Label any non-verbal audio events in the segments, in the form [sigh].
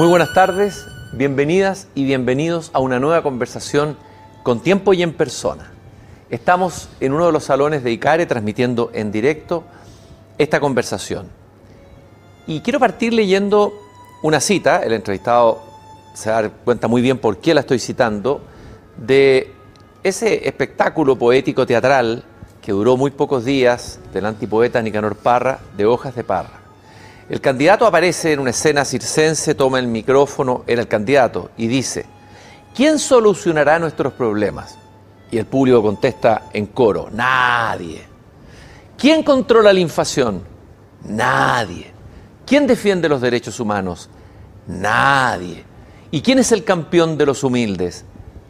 Muy buenas tardes, bienvenidas y bienvenidos a una nueva conversación con tiempo y en persona. Estamos en uno de los salones de ICARE transmitiendo en directo esta conversación. Y quiero partir leyendo una cita, el entrevistado se da cuenta muy bien por qué la estoy citando, de ese espectáculo poético teatral que duró muy pocos días del antipoeta Nicanor Parra, de Hojas de Parra. El candidato aparece en una escena circense, toma el micrófono, era el candidato, y dice, ¿quién solucionará nuestros problemas? Y el público contesta en coro, nadie. ¿Quién controla la inflación? Nadie. ¿Quién defiende los derechos humanos? Nadie. ¿Y quién es el campeón de los humildes?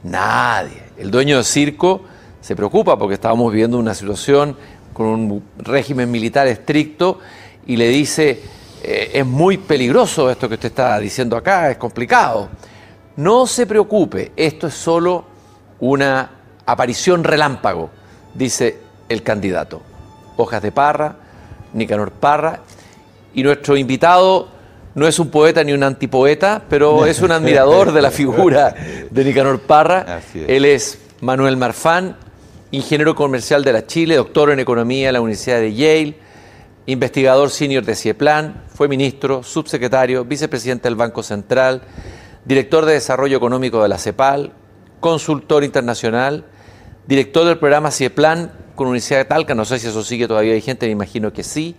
Nadie. El dueño del circo se preocupa porque estábamos viviendo una situación con un régimen militar estricto y le dice, eh, es muy peligroso esto que usted está diciendo acá, es complicado. No se preocupe, esto es solo una aparición relámpago, dice el candidato. Hojas de Parra, Nicanor Parra, y nuestro invitado no es un poeta ni un antipoeta, pero [laughs] es un admirador de la figura de Nicanor Parra. Él es Manuel Marfán, ingeniero comercial de la Chile, doctor en economía en la Universidad de Yale investigador senior de CIEPLAN, fue ministro, subsecretario, vicepresidente del Banco Central, director de Desarrollo Económico de la CEPAL, consultor internacional, director del programa CIEPLAN con Universidad de Talca, no sé si eso sigue todavía vigente, me imagino que sí.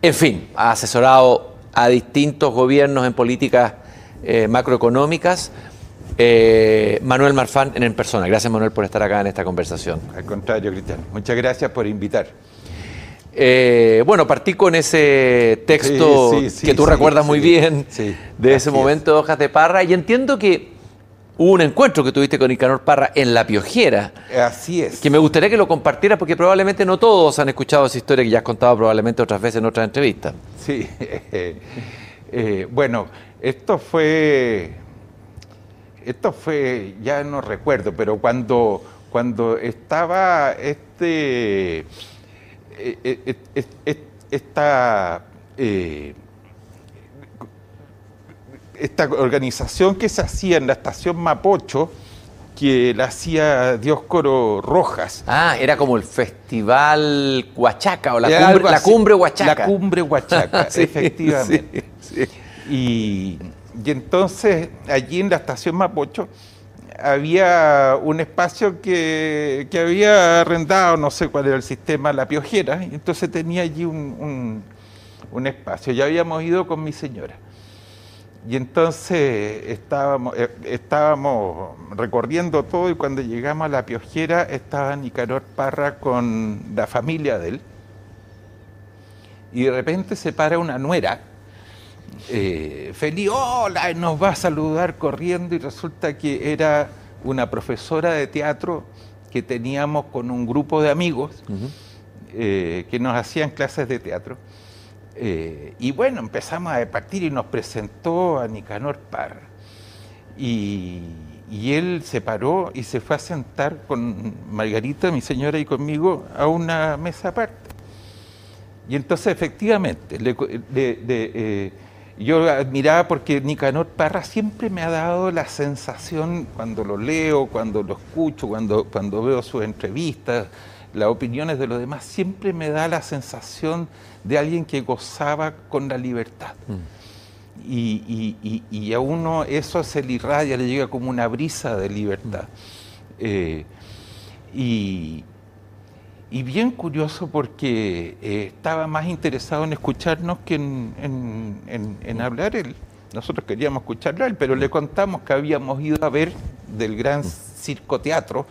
En fin, ha asesorado a distintos gobiernos en políticas eh, macroeconómicas. Eh, Manuel Marfán en persona. Gracias Manuel por estar acá en esta conversación. Al contrario, Cristian. Muchas gracias por invitar. Eh, bueno, partí con ese texto que tú recuerdas muy bien de ese momento de Hojas de Parra y entiendo que hubo un encuentro que tuviste con Icanor Parra en La Piojera. Así es. Que me gustaría que lo compartieras porque probablemente no todos han escuchado esa historia que ya has contado probablemente otras veces en otras entrevistas. Sí. [laughs] Eh, bueno, esto fue... Esto fue, ya no recuerdo, pero cuando, cuando estaba este eh, eh, esta, eh, esta organización que se hacía en la estación Mapocho, que la hacía Dioscoro Rojas. Ah, era como el festival Huachaca o la, cumbre, la cumbre, Huachaca. La cumbre Huachaca, [laughs] efectivamente. Y, y, entonces allí en la estación Mapocho había un espacio que, había arrendado, no sé cuál era el sistema, la piojera, entonces tenía allí un, espacio. Ya habíamos ido con mi señora. Y entonces estábamos, eh, estábamos recorriendo todo y cuando llegamos a la piojera estaba Nicanor Parra con la familia de él. Y de repente se para una nuera eh, feliz, hola, nos va a saludar corriendo y resulta que era una profesora de teatro que teníamos con un grupo de amigos eh, que nos hacían clases de teatro. Eh, y bueno, empezamos a partir y nos presentó a Nicanor Parra. Y, y, él se paró y se fue a sentar con Margarita, mi señora, y conmigo a una mesa aparte. Y entonces efectivamente le, eh, yo admiraba porque Nicanor Parra siempre me ha dado la sensación, cuando lo leo, cuando lo escucho, cuando, cuando veo sus entrevistas, las opiniones de los demás, siempre me da la sensación de alguien que gozaba con la libertad. Mm. Y, a uno eso se le irradia, le llega como una brisa de libertad. Mm. Eh, y, y bien curioso porque eh, estaba más interesado en escucharnos que en, hablar él. Nosotros queríamos escucharlo a él, pero le contamos que habíamos ido a ver del gran circo teatro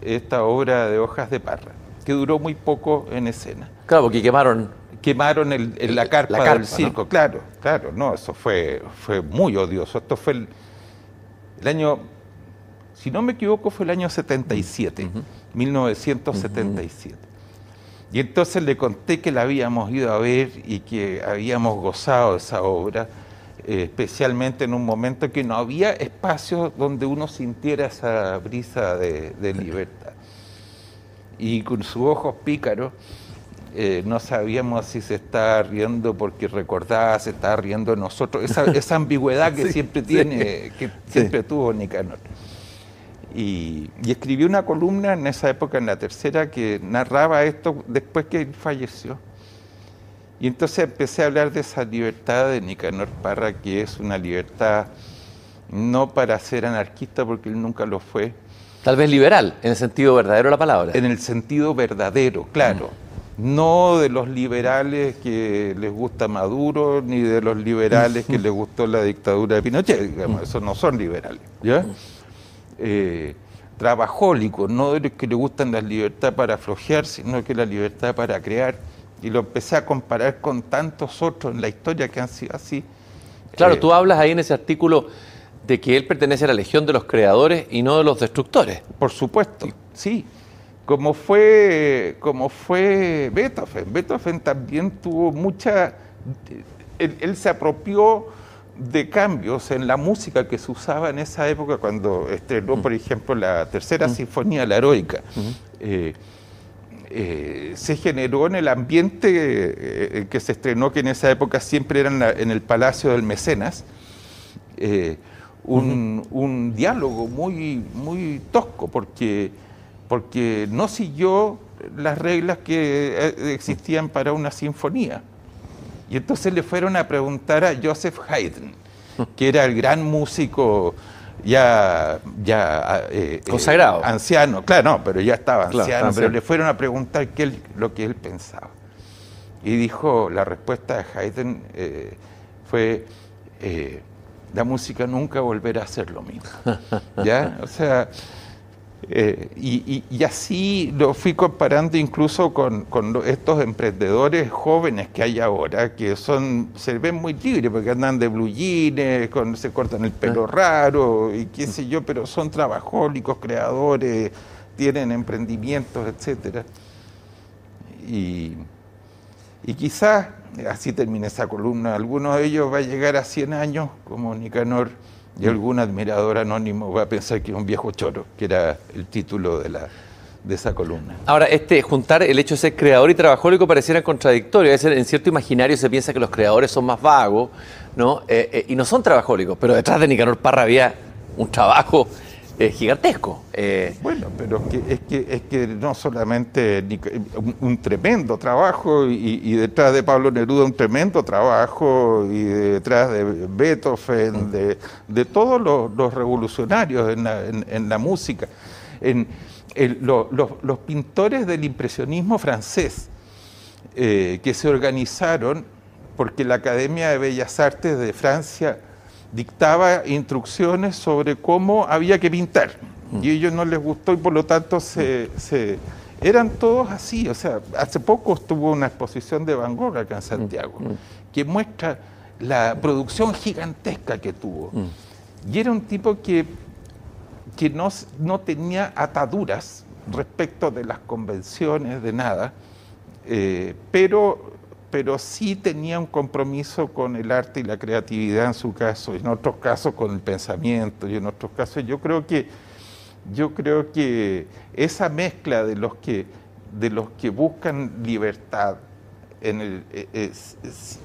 esta obra de hojas de parra, que duró muy poco en escena. Claro, porque quemaron quemaron el, la, carpa del circo, claro, claro, no, eso fue, fue muy odioso. Esto fue el, el año, si no me equivoco, fue el año 77. 1977. Y entonces le conté que la habíamos ido a ver y que habíamos gozado de esa obra, eh, especialmente en un momento que no había espacio donde uno sintiera esa brisa de, libertad. Y con sus ojos pícaros Eh, no sabíamos si se estaba riendo porque recordaba, se estaba riendo de nosotros. Esa, [laughs] ambigüedad que siempre tiene, que siempre tuvo Nicanor. Y, y, escribí una columna en esa época, en la tercera, que narraba esto después que él falleció. Y entonces empecé a hablar de esa libertad de Nicanor Parra, que es una libertad no para ser anarquista, porque él nunca lo fue. Tal vez liberal, en el sentido verdadero de la palabra. En el sentido verdadero, claro. No de los liberales que les gusta Maduro, ni de los liberales que [laughs] les gustó la dictadura de Pinochet, digamos, esos no son liberales. ¿ya? Eh, trabajólicos, no de los que le gustan la libertad para flojear, sino que la libertad para crear. Y lo empecé a comparar con tantos otros en la historia que han sido así. Claro, eh, tú hablas ahí en ese artículo de que él pertenece a la legión de los creadores y no de los destructores. Por supuesto, sí. Como fue, como fue Beethoven. Beethoven también tuvo mucha... Él, se apropió de cambios en la música que se usaba en esa época cuando estrenó, por ejemplo, la tercera sinfonía, la heroica. Eh, eh, se generó en el ambiente eh, que se estrenó, que en esa época siempre era en, el Palacio del Mecenas un, diálogo muy, muy tosco, porque, porque no siguió las reglas que existían para una sinfonía. Y entonces le fueron a preguntar a Joseph Haydn, que era el gran músico ya, ya eh, eh, consagrado, anciano, claro, no, pero ya estaba anciano, pero le fueron a preguntar qué lo que él pensaba. Y dijo, la respuesta de Haydn fue, la música nunca volverá a ser lo mismo. [laughs] ¿Ya? O sea, eh, y, así lo fui comparando incluso con, estos emprendedores jóvenes que hay ahora, que son se ven muy libres porque andan de blue jeans, se cortan el pelo ah. raro y qué sé yo, pero son trabajólicos, creadores, tienen emprendimientos, etcétera. Y, y quizás así termina esa columna. Alguno de ellos va a llegar a 100 años, como Nicanor, y algún admirador anónimo va a pensar que es un viejo choro, que era el título de, la, de esa columna. Ahora, este juntar el hecho de ser creador y trabajólico pareciera contradictorio. Es en cierto imaginario se piensa que los creadores son más vagos, ¿no? Eh, eh, y no son trabajólicos, pero detrás de Nicanor Parra había un trabajo gigantesco. Eh, bueno, pero es que, es que, no solamente un, tremendo trabajo y, detrás de Pablo Neruda un tremendo trabajo y detrás de Beethoven, de, de todos los, revolucionarios en la, música. En, los, pintores del impresionismo francés eh, que se organizaron porque la Academia de Bellas Artes de Francia dictaba instrucciones sobre cómo había que pintar. Y a ellos no les gustó y por lo tanto se, eran todos así. O sea, hace poco estuvo una exposición de Van Gogh acá en Santiago, que muestra la producción gigantesca que tuvo. Y era un tipo que, que no, no tenía ataduras respecto de las convenciones, de nada, eh, pero pero sí tenía un compromiso con el arte y la creatividad en su caso, en otros casos con el pensamiento y en otros casos. Yo creo que yo creo que esa mezcla de los que de los que buscan libertad en,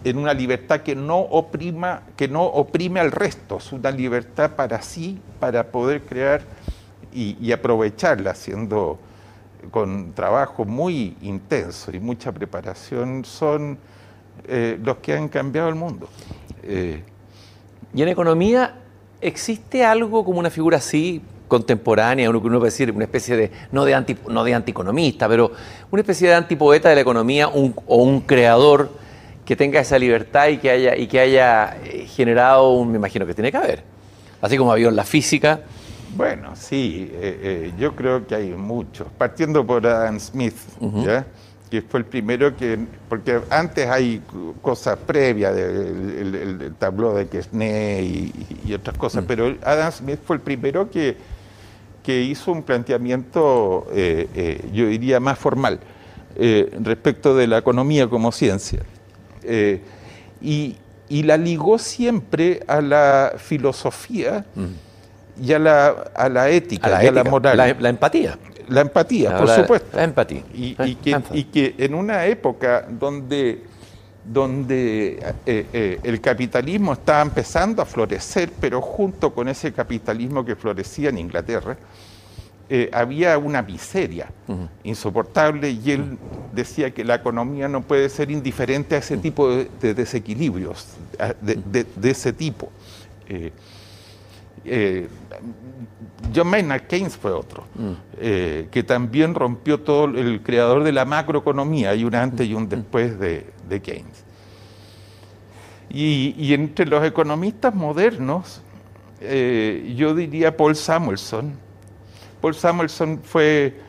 en una libertad que no oprima que no oprime al resto, es una libertad para sí, para poder crear y, y aprovecharla haciendo con trabajo muy intenso y mucha preparación son eh, los que han cambiado el mundo. Eh, y en economía, ¿existe algo como una figura así, contemporánea, uno, uno puede decir una especie de, no de, anti, no de antieconomista, pero una especie de antipoeta de la economía o un creador que tenga esa libertad y que haya, y que haya eh, generado un, me imagino que tiene que haber, así como había en la física, bueno, sí, eh, eh, yo creo que hay muchos. Partiendo por Adam Smith, que fue el primero que, porque antes hay cosas previas, el, el, tabló de Quesnay y, otras cosas, mm. pero Adam Smith fue el primero que, que hizo un planteamiento, eh, yo diría, más formal respecto de la economía como ciencia. Y, y, la ligó siempre a la filosofía. Mm y a la, a la ética, a la, y a la moral. La, empatía. la empatía, por supuesto. La empatía. Y, que, en una época donde, donde eh, eh, el capitalismo estaba empezando a florecer, pero junto con ese capitalismo que florecía en Inglaterra, eh, había una miseria insoportable y él decía que la economía no puede ser indiferente a ese tipo de, desequilibrios, de, ese tipo. Eh, John Maynard Keynes fue otro, mm. eh, que también rompió todo el creador de la macroeconomía, hay un antes y un después de, Keynes. Y, entre los economistas modernos, eh, yo diría Paul Samuelson. Paul Samuelson fue...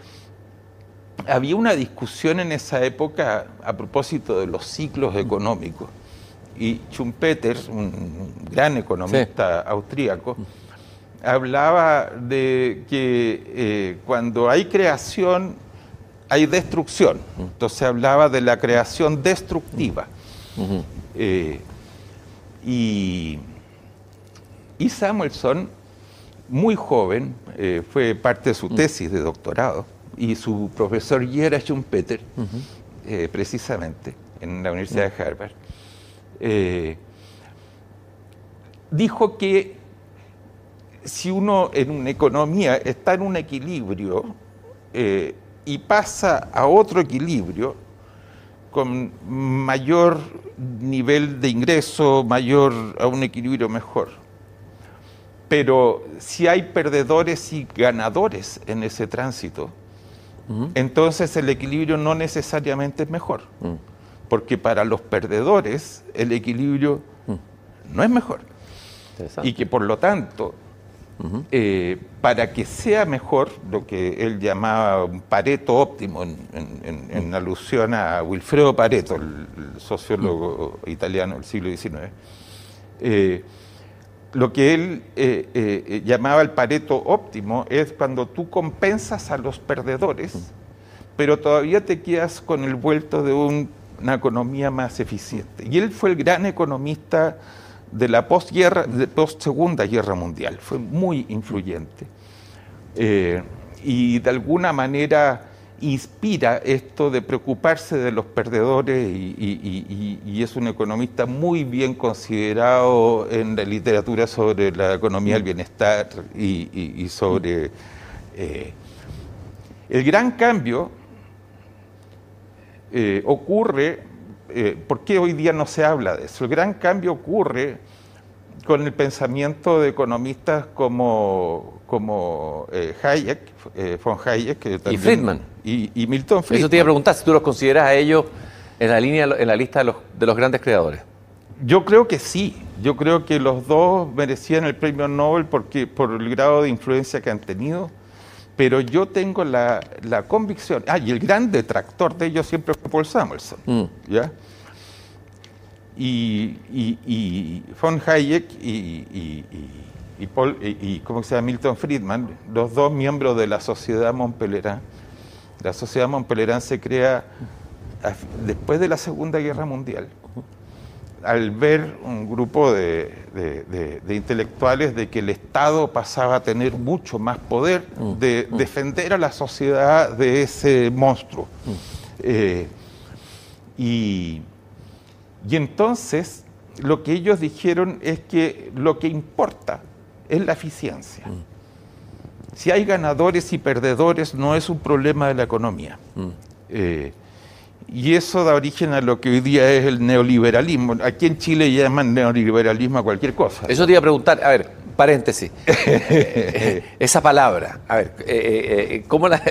Había una discusión en esa época a propósito de los ciclos económicos. Y Schumpeter, un gran economista austríaco, hablaba de que eh, cuando hay creación hay destrucción. Entonces hablaba de la creación destructiva. Eh, y, Samuelson, muy joven, eh, fue parte de su tesis de doctorado, y su profesor Yera Schumpeter, precisamente, en la Universidad de Harvard, dijo que si uno en una economía está en un equilibrio eh, y pasa a otro equilibrio con mayor nivel de ingreso, mayor a un equilibrio mejor. Pero si hay perdedores y ganadores en ese tránsito, entonces el equilibrio no necesariamente es mejor. Mm. Porque para los perdedores el equilibrio mm. no es mejor. Y que por lo tanto eh, para que sea mejor lo que él llamaba un Pareto óptimo, en, alusión a Wilfredo Pareto, el, sociólogo italiano del siglo XIX, eh, lo que él eh, llamaba el Pareto óptimo es cuando tú compensas a los perdedores, pero todavía te quedas con el vuelto de una economía más eficiente. Y él fue el gran economista de la postguerra, de post segunda guerra mundial. Fue muy influyente. Eh, y de alguna manera inspira esto de preocuparse de los perdedores y, es un economista muy bien considerado en la literatura sobre la economía del bienestar y, sobre eh, el gran cambio eh, ocurre eh, ¿por qué hoy día no se habla de eso? El gran cambio ocurre con el pensamiento de economistas como, como eh, Hayek, eh, von Hayek y Friedman. Y, Milton Friedman. Eso te iba a preguntar, si tú los consideras a ellos en la, línea, en la lista de los, de los grandes creadores. Yo creo que sí, yo creo que los dos merecían el premio Nobel porque, por el grado de influencia que han tenido pero yo tengo la, convicción, ah, y el gran detractor de ellos siempre fue Paul Samuelson, mm. ¿ya? Y, y, von Hayek y, y, Paul, y, ¿cómo se llama? Milton Friedman, los dos miembros de la Sociedad Montpellerin. La Sociedad Montpellerin se crea después de la Segunda Guerra Mundial al ver un grupo de, intelectuales de que el Estado pasaba a tener mucho más poder mm, de mm. defender a la sociedad de ese monstruo. Mm. Eh, y, entonces lo que ellos dijeron es que lo que importa es la eficiencia. Si hay ganadores y perdedores no es un problema de la economía. Eh, y eso da origen a lo que hoy día es el neoliberalismo. Aquí en Chile llaman neoliberalismo a cualquier cosa. Eso te iba a preguntar, a ver, paréntesis. [laughs] Esa palabra, a ver, eh, eh, eh, ¿cómo la.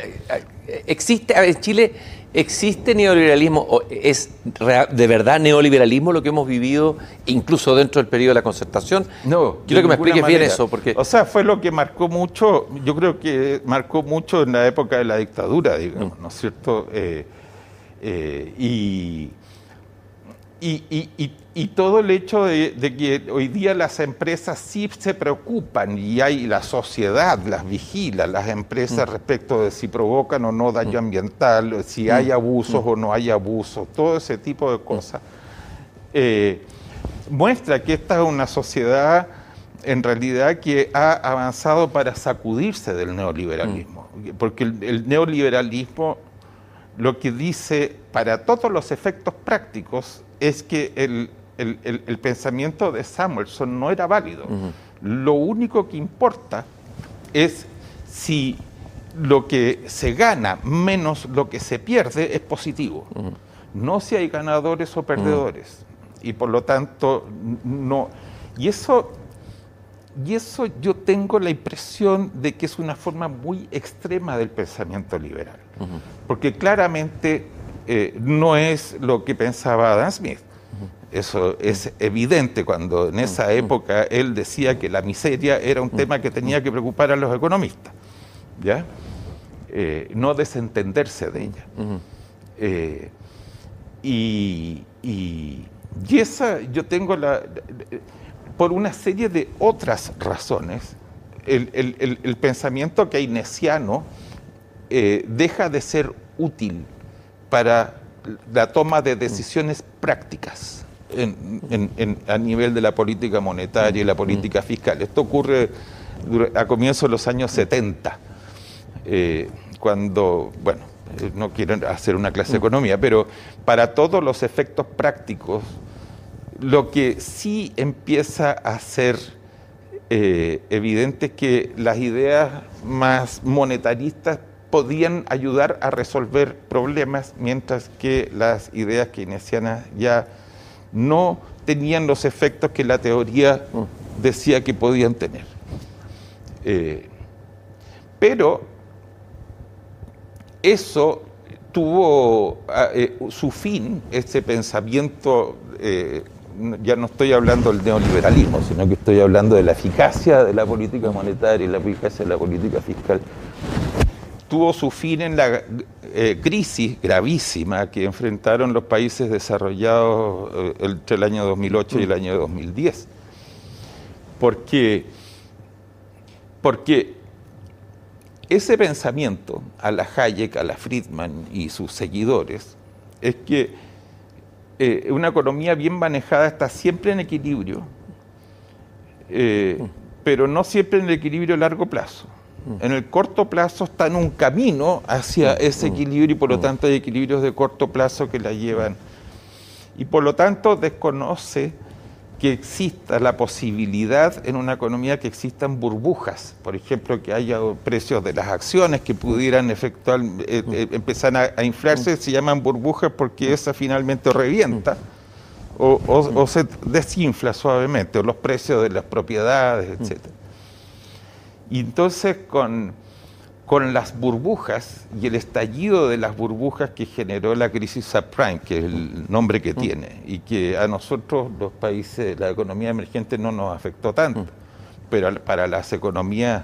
¿Existe, a ver, en Chile, existe neoliberalismo? ¿O ¿Es de verdad neoliberalismo lo que hemos vivido, incluso dentro del periodo de la concertación? No. Quiero que me expliques bien eso. porque O sea, fue lo que marcó mucho, yo creo que marcó mucho en la época de la dictadura, digamos, ¿no es cierto? Eh, y, y, todo el hecho de, que hoy día las empresas sí se preocupan y hay la sociedad las vigila, las empresas mm. respecto de si provocan o no daño mm. ambiental, si hay mm. abusos o no hay abusos, todo ese tipo de cosas, eh, muestra que esta es una sociedad en realidad que ha avanzado para sacudirse del neoliberalismo, porque el, neoliberalismo lo que dice para todos los efectos prácticos es que el, pensamiento de Samuelson no era válido. Lo único que importa es si lo que se gana menos lo que se pierde es positivo. No si hay ganadores o perdedores. Y por lo tanto, no. Y eso, y eso yo tengo la impresión de que es una forma muy extrema del pensamiento liberal. Porque claramente eh, no es lo que pensaba Adam Smith. Eso es evidente cuando en esa época él decía que la miseria era un tema que tenía que preocupar a los economistas. ¿Ya? Eh, no desentenderse de ella. Eh, y, esa yo tengo la, por una serie de otras razones, el, pensamiento keynesiano eh, deja de ser útil para la toma de decisiones prácticas a nivel de la política monetaria y la política fiscal. Esto ocurre a comienzos de los años 70 eh, cuando, bueno, eh, no quiero hacer una clase de economía, pero para todos los efectos prácticos, lo que sí empieza a ser evidente es que las ideas más monetaristas podían ayudar a resolver problemas, mientras que las ideas keynesianas ya no tenían los efectos que la teoría decía que podían tener. pero eso tuvo ah, eh, su fin, ese pensamiento, eh, ya no estoy hablando del neoliberalismo, sino que estoy hablando de la eficacia de la política monetaria y la eficacia de la política fiscal, tuvo su fin en la eh, crisis gravísima que enfrentaron los países desarrollados entre el año 2008 y el año 2010. Porque, porque ese pensamiento a la Hayek, a la Friedman y sus seguidores es que eh, una economía bien manejada está siempre en equilibrio, eh, pero no siempre en el equilibrio a largo plazo. En el corto plazo está en un camino hacia ese equilibrio y por lo tanto hay equilibrios de corto plazo que la llevan. Y por lo tanto desconoce que exista la posibilidad en una economía que existan burbujas, por ejemplo, que haya precios de las acciones que pudieran efectuar, eh, eh, empezar a, inflarse, se llaman burbujas porque esa finalmente revienta o, se desinfla suavemente, o los precios de las propiedades, etc. Y entonces con con las burbujas y el estallido de las burbujas que generó la crisis subprime, que es el nombre que tiene, y que a nosotros, los países, la economía emergente no nos afectó tanto, pero para las economías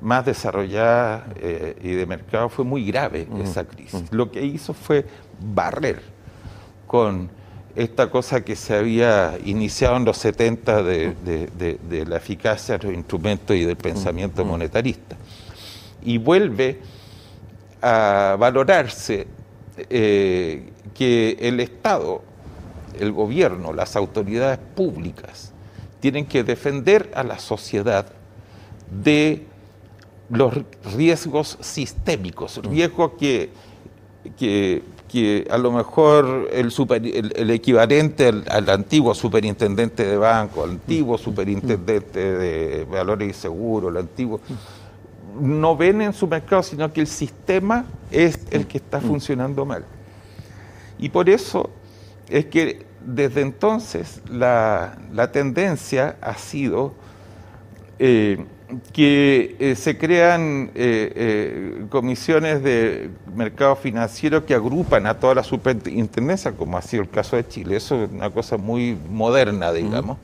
más desarrolladas eh, y de mercado fue muy grave esa crisis. Lo que hizo fue barrer con esta cosa que se había iniciado en los 70 de, la eficacia de los instrumentos y del pensamiento monetarista y vuelve a valorarse eh, que el Estado, el gobierno, las autoridades públicas tienen que defender a la sociedad de los riesgos sistémicos, mm. riesgos que, que, a lo mejor el, el, equivalente al, antiguo superintendente de banco, al antiguo mm. superintendente de valores y seguros, el antiguo no ven en su mercado, sino que el sistema es el que está funcionando mal. Y por eso es que desde entonces la, tendencia ha sido eh, que eh, se crean eh, comisiones de mercado financiero que agrupan a toda la superintendencia, como ha sido el caso de Chile. Eso es una cosa muy moderna, digamos.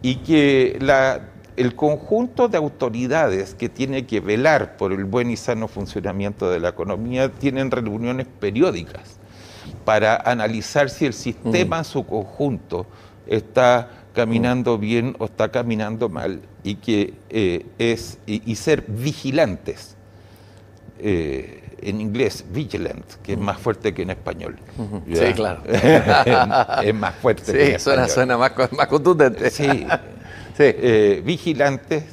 Y que la el conjunto de autoridades que tiene que velar por el buen y sano funcionamiento de la economía tienen reuniones periódicas para analizar si el sistema en su conjunto está caminando bien o está caminando mal y que eh, es y, ser vigilantes eh, en inglés vigilant que es más fuerte que en español. Sí claro. [laughs] Es más fuerte que en suena, suena más, más contundente. Sí. [laughs] Eh, vigilantes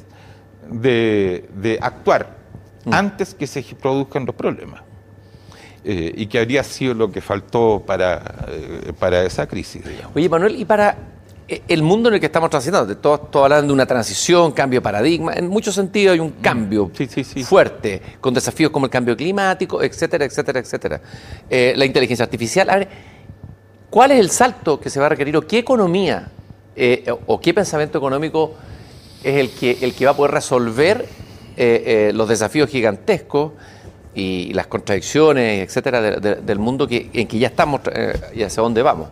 de, actuar mm. antes que se produzcan los problemas. Y que habría sido lo que faltó para, para esa crisis. Oye, Manuel, y para el mundo en el que estamos transitando, todos, hablando de una transición, cambio de paradigma, en muchos sentidos hay un mm. cambio fuerte, con desafíos como el cambio climático, etcétera, etcétera, etcétera. la inteligencia artificial. A ver, ¿Cuál es el salto que se va a requerir o qué economía eh, o qué pensamiento económico es el que, el que va a poder resolver eh, eh, los desafíos gigantescos y, las contradicciones, etcétera, del mundo que, en que ya estamos y hacia dónde vamos?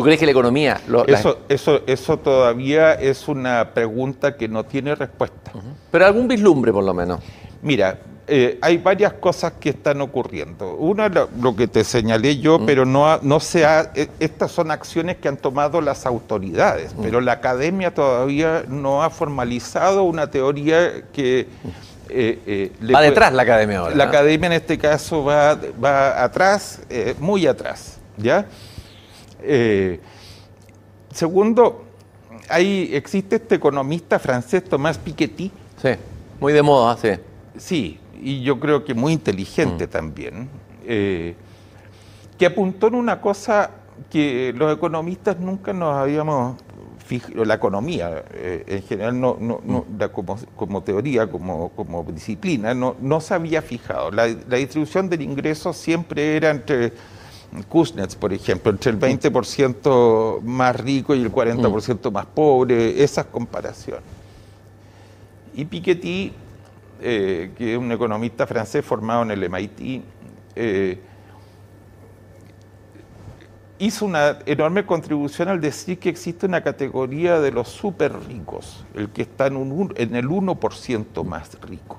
¿Tú crees que la economía... eso, eso, eso todavía es una pregunta que no tiene respuesta. Pero algún vislumbre, por lo menos. Mira, eh, hay varias cosas que están ocurriendo. Una, lo, lo que te señalé yo, pero no, no se ha, e, estas son acciones que han tomado las autoridades, pero la academia todavía no ha formalizado una teoría que... Eh, eh, va detrás la academia ahora. La academia en este caso va, va atrás, muy atrás, ¿ya? Segundo, hay, existe este economista francés Tomás Piketty. Sí, muy de moda, sí. Sí, y yo creo que muy inteligente mm. también, eh, que apuntó en una cosa que los economistas nunca nos habíamos fijado, la economía eh, en general, no, no, mm. como, como, teoría, como, como disciplina, no, no, se había fijado. La, distribución del ingreso siempre era entre Kuznets, por ejemplo, entre el 20% mm. más rico y el 40% más pobre, esas comparaciones. Y Piketty eh, que es un economista francés formado en el MIT, eh, hizo una enorme contribución al decir que existe una categoría de los súper ricos, el que está en, en el 1% más rico,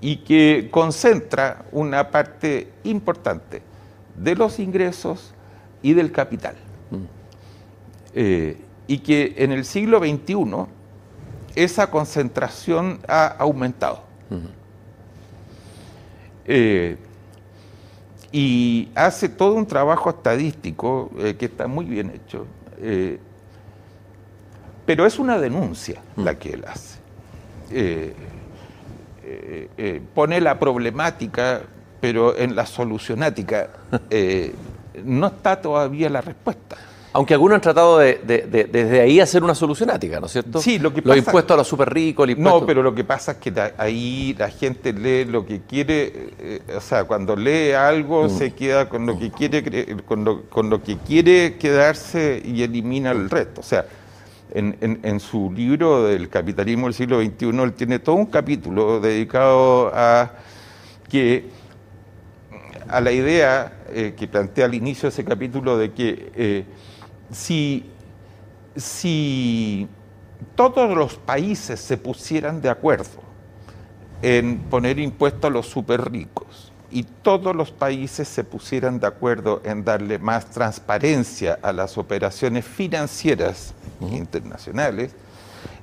y que concentra una parte importante de los ingresos y del capital. Mm. Eh, y que en el siglo XXI esa concentración ha aumentado. Eh, y hace todo un trabajo estadístico eh, que está muy bien hecho. Eh, pero es una denuncia la que él hace. pone la problemática, pero en la solucionática no está todavía la respuesta. Aunque algunos han tratado de, desde ahí hacer una solucionática, ¿no es cierto? Sí, lo que pasa... Los impuestos a los súper ricos, No, pero lo que pasa es que ahí la gente lee lo que quiere, eh, o sea, cuando lee algo mm. se queda con lo que quiere con lo, que quiere quedarse y elimina el resto. O sea, en, su libro del capitalismo del siglo XXI, él tiene todo un capítulo dedicado a que a la idea eh, que plantea al inicio de ese capítulo de que eh, si, si todos los países se pusieran de acuerdo en poner impuestos a los super ricos y todos los países se pusieran de acuerdo en darle más transparencia a las operaciones financieras internacionales,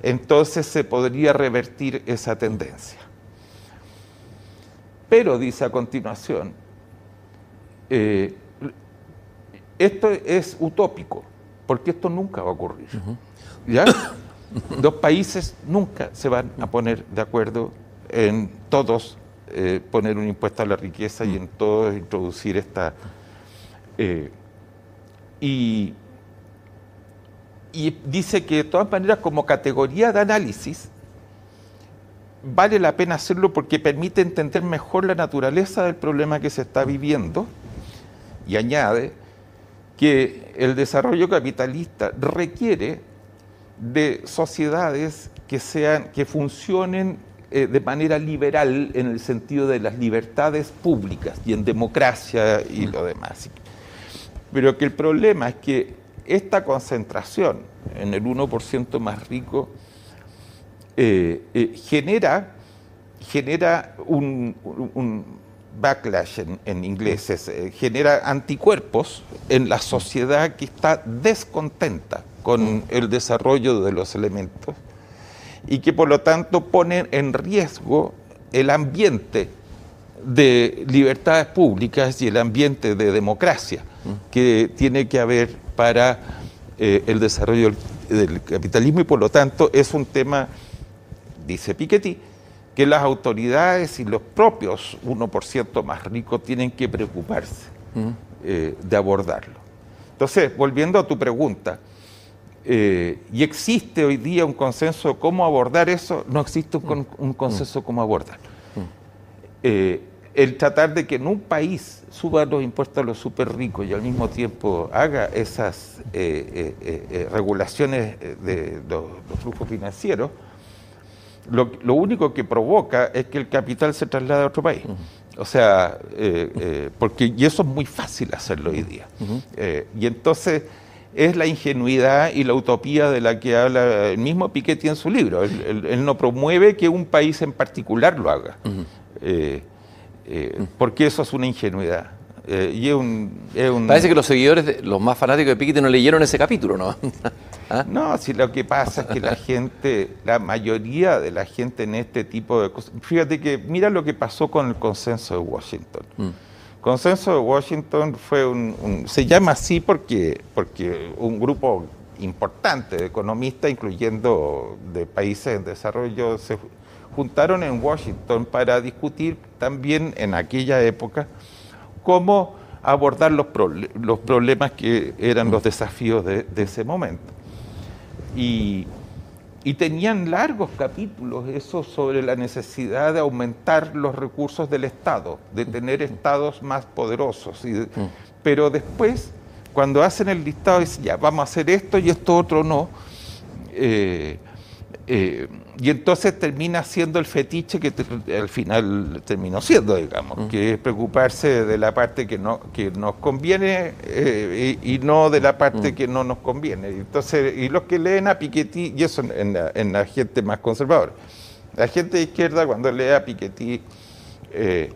entonces se podría revertir esa tendencia. Pero, dice a continuación, eh, esto es utópico porque esto nunca va a ocurrir. ¿Ya? Dos países nunca se van a poner de acuerdo en todos eh, poner un impuesto a la riqueza y en todos introducir esta... Eh, y, y dice que de todas maneras como categoría de análisis vale la pena hacerlo porque permite entender mejor la naturaleza del problema que se está viviendo y añade que el desarrollo capitalista requiere de sociedades que sean que funcionen eh, de manera liberal en el sentido de las libertades públicas y en democracia y lo demás. Pero que el problema es que esta concentración en el 1% más rico eh, eh, genera, genera un backlash en, inglés, eh, genera anticuerpos en la sociedad que está descontenta con el desarrollo de los elementos y que por lo tanto pone en riesgo el ambiente de libertades públicas y el ambiente de democracia que tiene que haber para eh, el desarrollo del capitalismo y por lo tanto es un tema, dice Piketty, que las autoridades y los propios 1% más ricos tienen que preocuparse eh, de abordarlo. Entonces, volviendo a tu pregunta, eh, ¿y existe hoy día un consenso de cómo abordar eso? No existe un, consenso de cómo abordarlo. Eh, el tratar de que en un país suba los impuestos a los súper ricos y al mismo tiempo haga esas regulaciones de los flujos financieros, lo, único que provoca es que el capital se traslade a otro país. O sea, eh, eh, porque, y eso es muy fácil hacerlo hoy día. Eh, y entonces es la ingenuidad y la utopía de la que habla el mismo Piketty en su libro. Él, no promueve que un país en particular lo haga, porque eso es una ingenuidad. Y un, Parece que los seguidores, los más fanáticos de Piketty no leyeron ese capítulo, ¿no? [laughs] ¿Ah? No, si lo que pasa es que la gente, la mayoría de la gente en este tipo de cosas. Fíjate que mira lo que pasó con el consenso de Washington. Mm. consenso de Washington fue un, se llama así porque, porque un grupo importante de economistas, incluyendo de países en desarrollo, se juntaron en Washington para discutir también en aquella época cómo abordar los, los problemas que eran los desafíos de ese momento. Y, tenían largos capítulos eso sobre la necesidad de aumentar los recursos del Estado, de tener estados más poderosos. Mm. Pero después, cuando hacen el listado, dicen, ya, vamos a hacer esto y esto otro no. Eh, eh, y entonces termina siendo el fetiche que al final terminó siendo, digamos, que es preocuparse de la parte que, no, que nos conviene eh, y, no de la parte que no nos conviene. Entonces, y los que leen a Piketty, y eso en la, en la gente más conservadora, la gente de izquierda cuando lee a Piketty eh,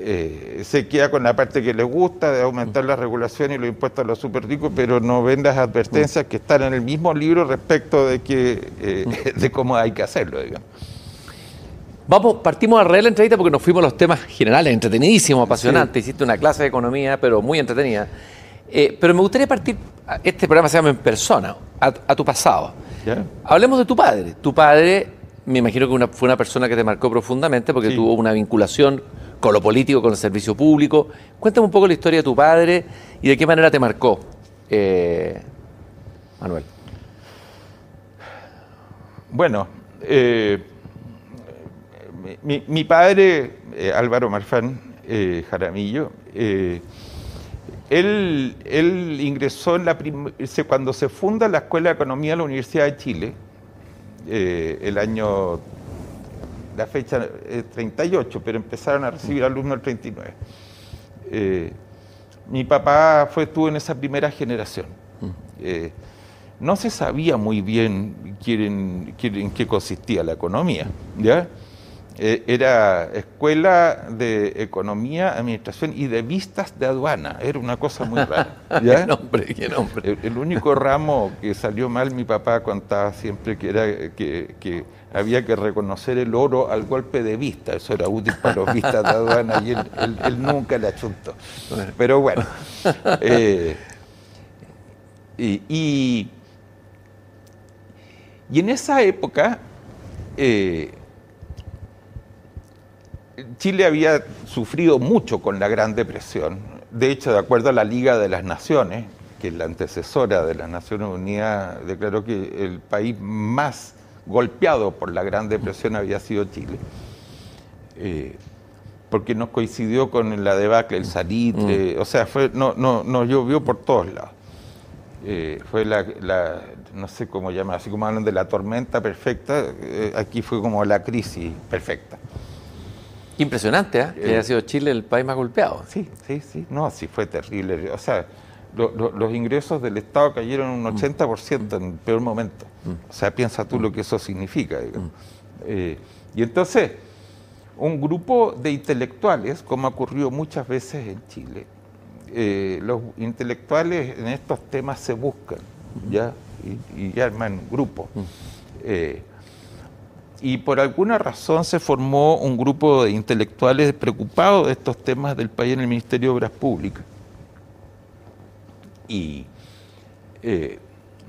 eh, se queda con la parte que le gusta de aumentar la regulación y los impuestos a los super ricos, pero no ven las advertencias que están en el mismo libro respecto de que eh, de cómo hay que hacerlo, digamos. Vamos, partimos a reír la entrevista porque nos fuimos a los temas generales, entretenidísimos, apasionantes. Hiciste una clase de economía, pero muy entretenida. Eh, pero me gustaría partir, este programa se llama En Persona, a, tu pasado. Hablemos de tu padre. Tu padre, me imagino que fue una persona que te marcó profundamente porque tuvo una vinculación con lo político, con el servicio público. Cuéntame un poco la historia de tu padre y de qué manera te marcó, eh, Manuel. Bueno, eh, mi, padre, eh, Álvaro Marfán Jaramillo, él, él, ingresó en la cuando se funda la Escuela de Economía de la Universidad de Chile, el año la fecha es 38, pero empezaron a recibir alumnos el 39. Eh, mi papá fue, estuvo en esa primera generación. Eh, no se sabía muy bien en qué consistía la economía. ¿ya? Eh, era escuela de economía, administración y de vistas de aduana. Era una cosa muy rara. [laughs] ¿Qué nombre? ¿Qué nombre? El, único ramo que salió mal, mi papá contaba siempre que era que había que reconocer el oro al golpe de vista, eso era útil para los vistas de aduana y él, nunca le achuntó. Pero bueno. Eh, y, en esa época eh, Chile había sufrido mucho con la Gran Depresión. De hecho, de acuerdo a la Liga de las Naciones, que es la antecesora de las Naciones Unidas, declaró que el país más golpeado por la Gran Depresión había sido Chile. Eh, porque nos coincidió con la debacle, el salitre, mm. o sea, fue, no, no, nos llovió por todos lados. Eh, fue la, no sé cómo llamar, así como hablan de la tormenta perfecta, eh, aquí fue como la crisis perfecta. Impresionante, ¿eh? que haya sido Chile el país más golpeado. Sí, sí, sí, no, sí fue terrible. O sea, los ingresos del Estado cayeron un 80% en el peor momento. O sea, piensa tú lo que eso significa. Eh, y entonces, un grupo de intelectuales, como ha ocurrido muchas veces en Chile, eh, los intelectuales en estos temas se buscan, ¿ya? Y, y arman grupos. Eh, y por alguna razón se formó un grupo de intelectuales preocupados de estos temas del país en el Ministerio de Obras Públicas. Y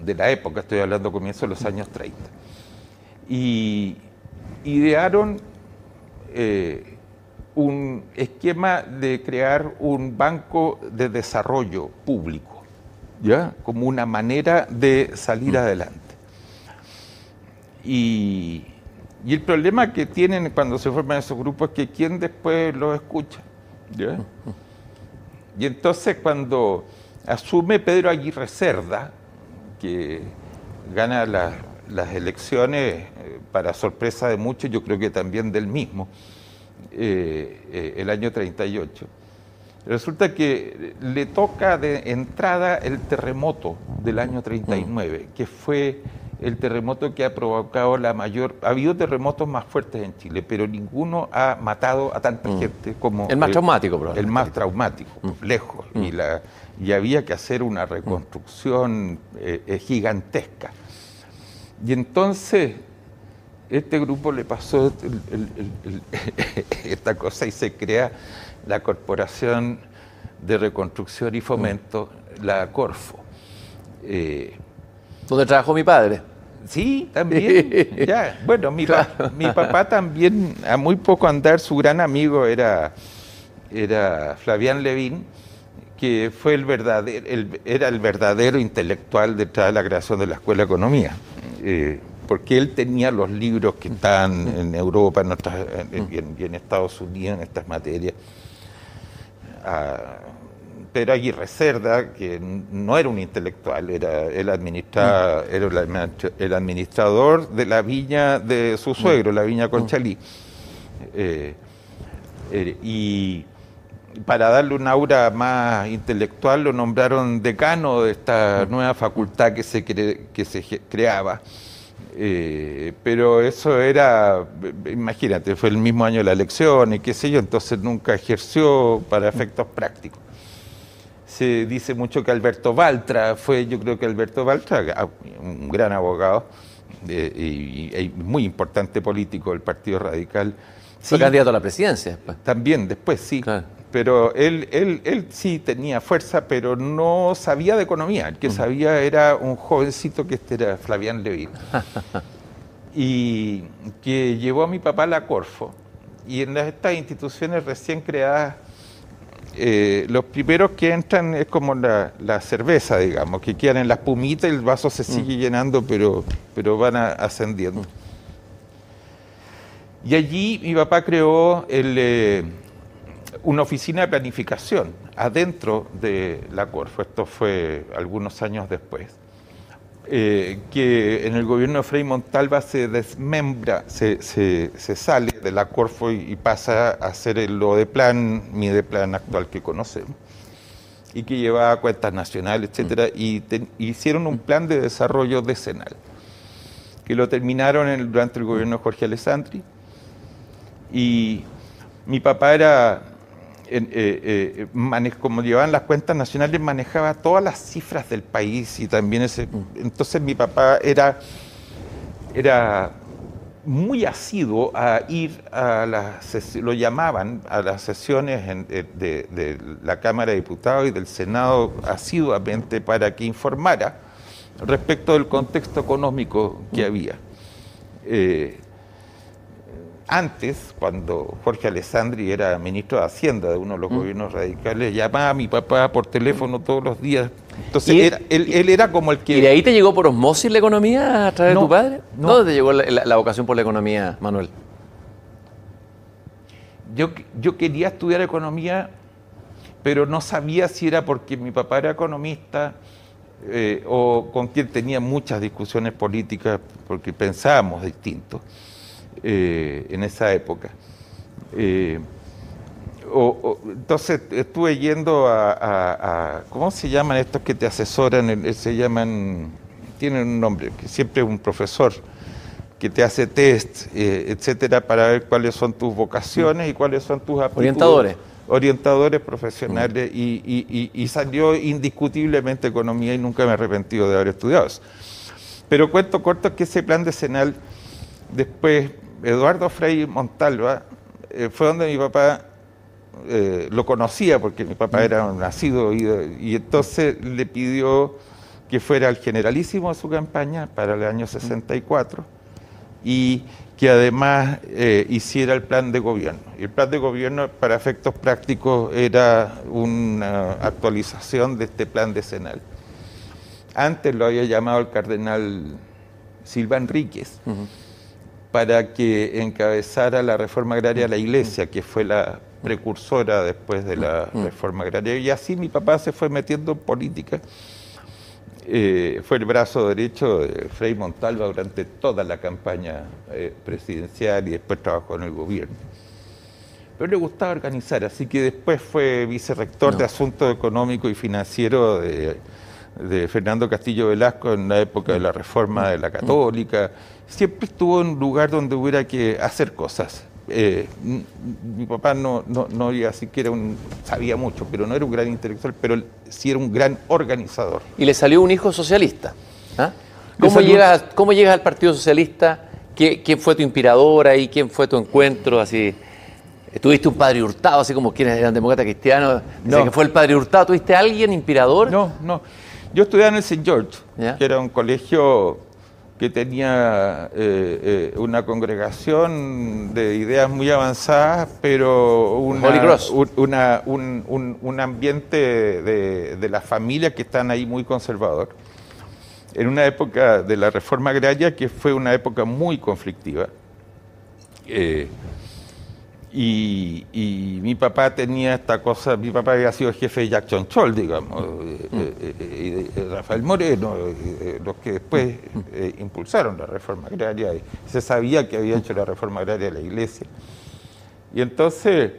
de la época, estoy hablando comienzo de los años 30. Y idearon eh, un esquema de crear un banco de desarrollo público, ¿ya? Como una manera de salir mm. adelante. Y, y, el problema que tienen cuando se forman esos grupos es que quién después los escucha, ¿ya? Y entonces cuando asume Pedro Aguirre Cerda, que gana las elecciones eh, para sorpresa de muchos, yo creo que también del mismo, eh, eh, el año 38. Resulta que le toca de entrada el terremoto del año 39, mm. que fue el terremoto que ha provocado la mayor... Ha habido terremotos más fuertes en Chile, pero ninguno ha matado a tanta mm. gente como... El más traumático, probablemente. El más traumático, mm. lejos. Y, la, y había que hacer una reconstrucción eh, gigantesca. Y entonces este grupo le pasó [laughs] esta cosa y se crea la Corporación de Reconstrucción y Fomento, la Corfo. Eh, ¿Dónde trabajó mi padre? Sí, también. [laughs] ya. Bueno, mi, papá también, a muy poco andar, su gran amigo era, era Flavián Levín, que fue el verdadero, era el verdadero intelectual detrás de la creación de la Escuela de Economía. Eh, porque él tenía los libros que están en Europa y, en, Estados Unidos en estas materias. Ah, pero Aguirre Cerda, que no era un intelectual, era el, administra, era el administrador de la viña de su suegro, la viña Conchalí. Eh, eh, y para darle un aura más intelectual lo nombraron decano de esta nueva facultad que se, que se creaba. Eh, pero eso era, imagínate, fue el mismo año de la elección y qué sé yo, entonces nunca ejerció para efectos prácticos. Se dice mucho que Alberto Baltra fue, yo creo que Alberto Baltra, ah, un gran abogado eh, y, muy importante político del Partido Radical. Fue candidato a la presidencia. También, después sí pero él, él, él sí tenía fuerza, pero no sabía de economía. El que sabía era un jovencito que este era Flavián Levin. [laughs] y que llevó a mi papá a la Corfo. Y en estas instituciones recién creadas, eh, los primeros que entran es como la, cerveza, digamos, que quedan en las pumitas y el vaso se sigue mm. llenando, pero, pero van ascendiendo. Y allí mi papá creó el, eh, una oficina de planificación adentro de la Corfo, esto fue algunos años después, eh, que en el gobierno de Frei Montalva se desmembra, se, sale de la Corfo y, pasa a ser el plan mi de plan actual que conocemos, y que llevaba cuentas nacionales, etcétera, y hicieron un plan de desarrollo decenal, que lo terminaron durante el gobierno de Jorge Alessandri, y mi papá era eh, eh, como llevaban las cuentas nacionales, manejaba todas las cifras del país y también ese. Entonces mi papá era, era muy asiduo a ir a las, lo llamaban a las sesiones eh, de, la Cámara de Diputados y del Senado asiduamente para que informara respecto del contexto económico que había antes, cuando Jorge Alessandri era ministro de Hacienda de uno de los mm. gobiernos radicales, llamaba a mi papá por teléfono todos los días. Entonces, él, era como el que... ¿Y de ahí te llegó por osmosis la economía a través de tu padre? No. ¿Dónde te llegó la, vocación por la economía, Manuel? Yo, yo quería estudiar economía, pero no sabía si era porque mi papá era economista eh, o con quien tenía muchas discusiones políticas, porque pensábamos distintos. Eh, en esa época. Eh, entonces estuve yendo a, ¿cómo se llaman estos que te asesoran? Se llaman, tienen un nombre, que siempre un profesor que te hace test, eh, etcétera, para ver cuáles son tus vocaciones y cuáles son tus Orientadores. Orientadores profesionales y, y, salió indiscutiblemente economía y nunca me he arrepentido de haber estudiado eso. Pero cuento corto que ese plan decenal después Eduardo Frei Montalva eh, fue donde mi papá eh, lo conocía, porque mi papá era un nacido y, entonces le pidió que fuera el generalísimo de su campaña para el año 64 y que además eh, hiciera el plan de gobierno. Y el plan de gobierno, para efectos prácticos, era una actualización de este plan decenal. Antes lo había llamado el cardenal Silva Enríquez para que encabezara la reforma agraria de la iglesia, que fue la precursora después de la reforma agraria. Y así mi papá se fue metiendo en política. Eh, fue el brazo derecho de Frei Montalva durante toda la campaña eh, presidencial y después trabajó en el gobierno. Pero le gustaba organizar, así que después fue vicerrector de Asuntos Económicos y Financieros de, Fernando Castillo Velasco en la época de la reforma de la Católica. Siempre estuvo en un lugar donde hubiera que hacer cosas. Eh, mi papá no, no, no había siquiera un, sabía mucho, pero no era un gran intelectual, pero sí era un gran organizador. Y le salió un hijo socialista. ¿ah? ¿Cómo, llegas, ¿Cómo llegas al Partido Socialista? ¿Quién fue tu inspirador ahí? ¿Quién fue tu encuentro? Así, ¿Tuviste un padre hurtado, así como quienes eran demócratas cristianos? No. que fue el padre hurtado. ¿Tuviste alguien inspirador? No, no. Yo estudiaba en el St. George, que era un colegio que tenía eh, eh, una congregación de ideas muy avanzadas, pero una, un, ambiente de, de las familias que están ahí muy conservador. En una época de la reforma agraria que fue una época muy conflictiva. Eh, y, mi papá tenía esta cosa, mi papá había sido jefe de Jackson Choll, digamos, eh, eh, eh, y Rafael Moreno, los que después impulsaron la reforma agraria, y se sabía que había hecho la reforma agraria de la iglesia. Y entonces,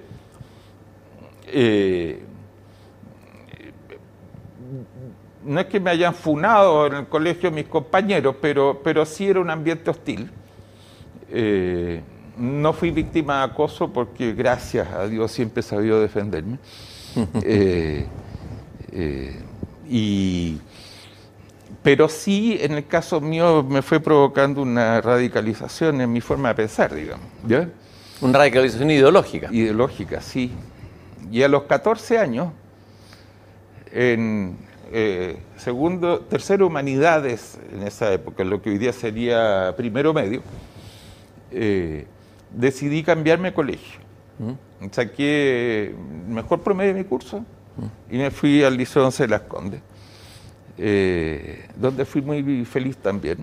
no es que me hayan funado en el colegio mis compañeros, pero, pero sí era un ambiente hostil. No fui víctima de acoso porque gracias a Dios siempre he sabido defenderme. [laughs] Eh, eh, pero sí, en el caso mío, me fue provocando una radicalización en mi forma de pensar, digamos. Una radicalización ideológica. Ideológica, sí. Y a los 14 años, en eh, segundo, tercero humanidades en esa época, lo que hoy día sería primero medio, decidí cambiarme de colegio. Mm. Saqué mejor promedio de mi curso y me fui al Liceo 11 de Las Condes, eh, donde fui muy feliz también.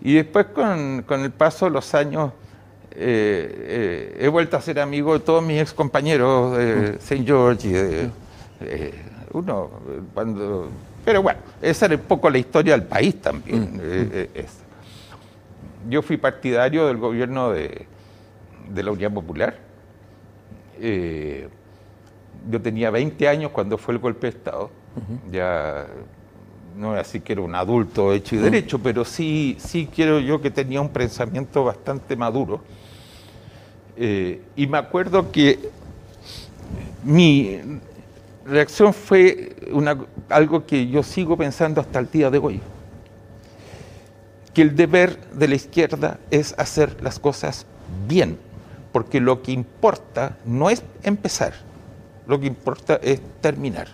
Y después con, el paso de los años eh, eh, he vuelto a ser amigo de todos mis ex compañeros de St. George y de, uno cuando pero bueno, esa era un poco la historia del país también. Yo fui partidario del gobierno de, de la Unidad Popular. Eh, yo tenía 20 años cuando fue el golpe de Estado. Ya no es así que era un adulto hecho y derecho, pero sí, sí quiero yo que tenía un pensamiento bastante maduro. Eh, y me acuerdo que mi reacción fue una, algo que yo sigo pensando hasta el día de hoy, que el deber de la izquierda es hacer las cosas bien porque lo que importa no es empezar, lo que importa es terminar.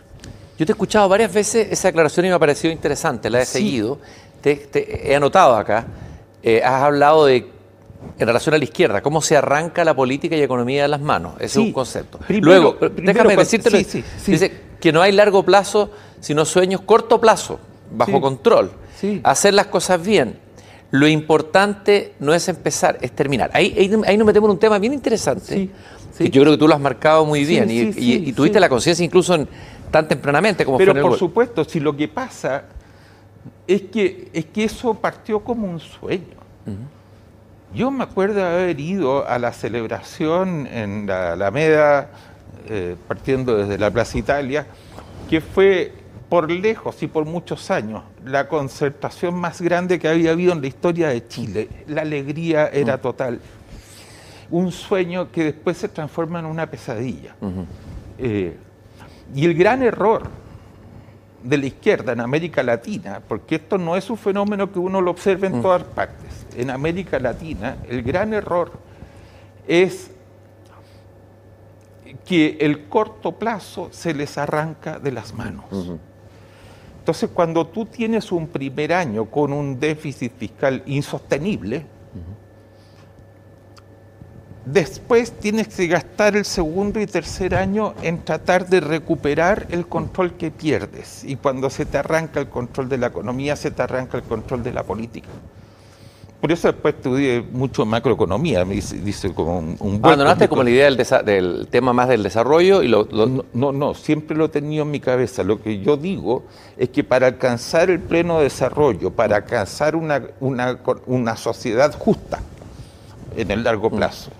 Yo te he escuchado varias veces esa aclaración y me ha parecido interesante, la he seguido, te, he anotado acá, eh, has hablado de, en relación a la izquierda, cómo se arranca la política y economía de las manos, ese es un concepto. Luego, déjame decirte, dice que no hay largo plazo, sino sueños corto plazo, bajo control, hacer las cosas bien, lo importante no es empezar, es terminar. Ahí, ahí, nos metemos en un tema bien interesante, que yo creo que tú lo has marcado muy bien y, tuviste la conciencia incluso tan tempranamente como Pero fue por supuesto, si lo que pasa es que, es que eso partió como un sueño. Yo me acuerdo de haber ido a la celebración en la Alameda, eh, partiendo desde la Plaza Italia, que fue por lejos y por muchos años la concertación más grande que había habido en la historia de Chile. La alegría era mm. total. Un sueño que después se transforma en una pesadilla. Eh, y el gran error de la izquierda en América Latina, porque esto no es un fenómeno que uno lo observe en mm. todas partes, en América Latina el gran error es que el corto plazo se les arranca de las manos Entonces, cuando tú tienes un primer año con un déficit fiscal insostenible, después tienes que gastar el segundo y tercer año en tratar de recuperar el control que pierdes. Y cuando se te arranca el control de la economía, se te arranca el control de la política. Por eso después estudié mucho macroeconomía, me dice, como un, un Abandonaste como la idea del, tema más del desarrollo y lo, No, no, siempre lo he tenido en mi cabeza. Lo que yo digo es que para alcanzar el pleno desarrollo, para alcanzar una, una, sociedad justa en el largo mm. plazo,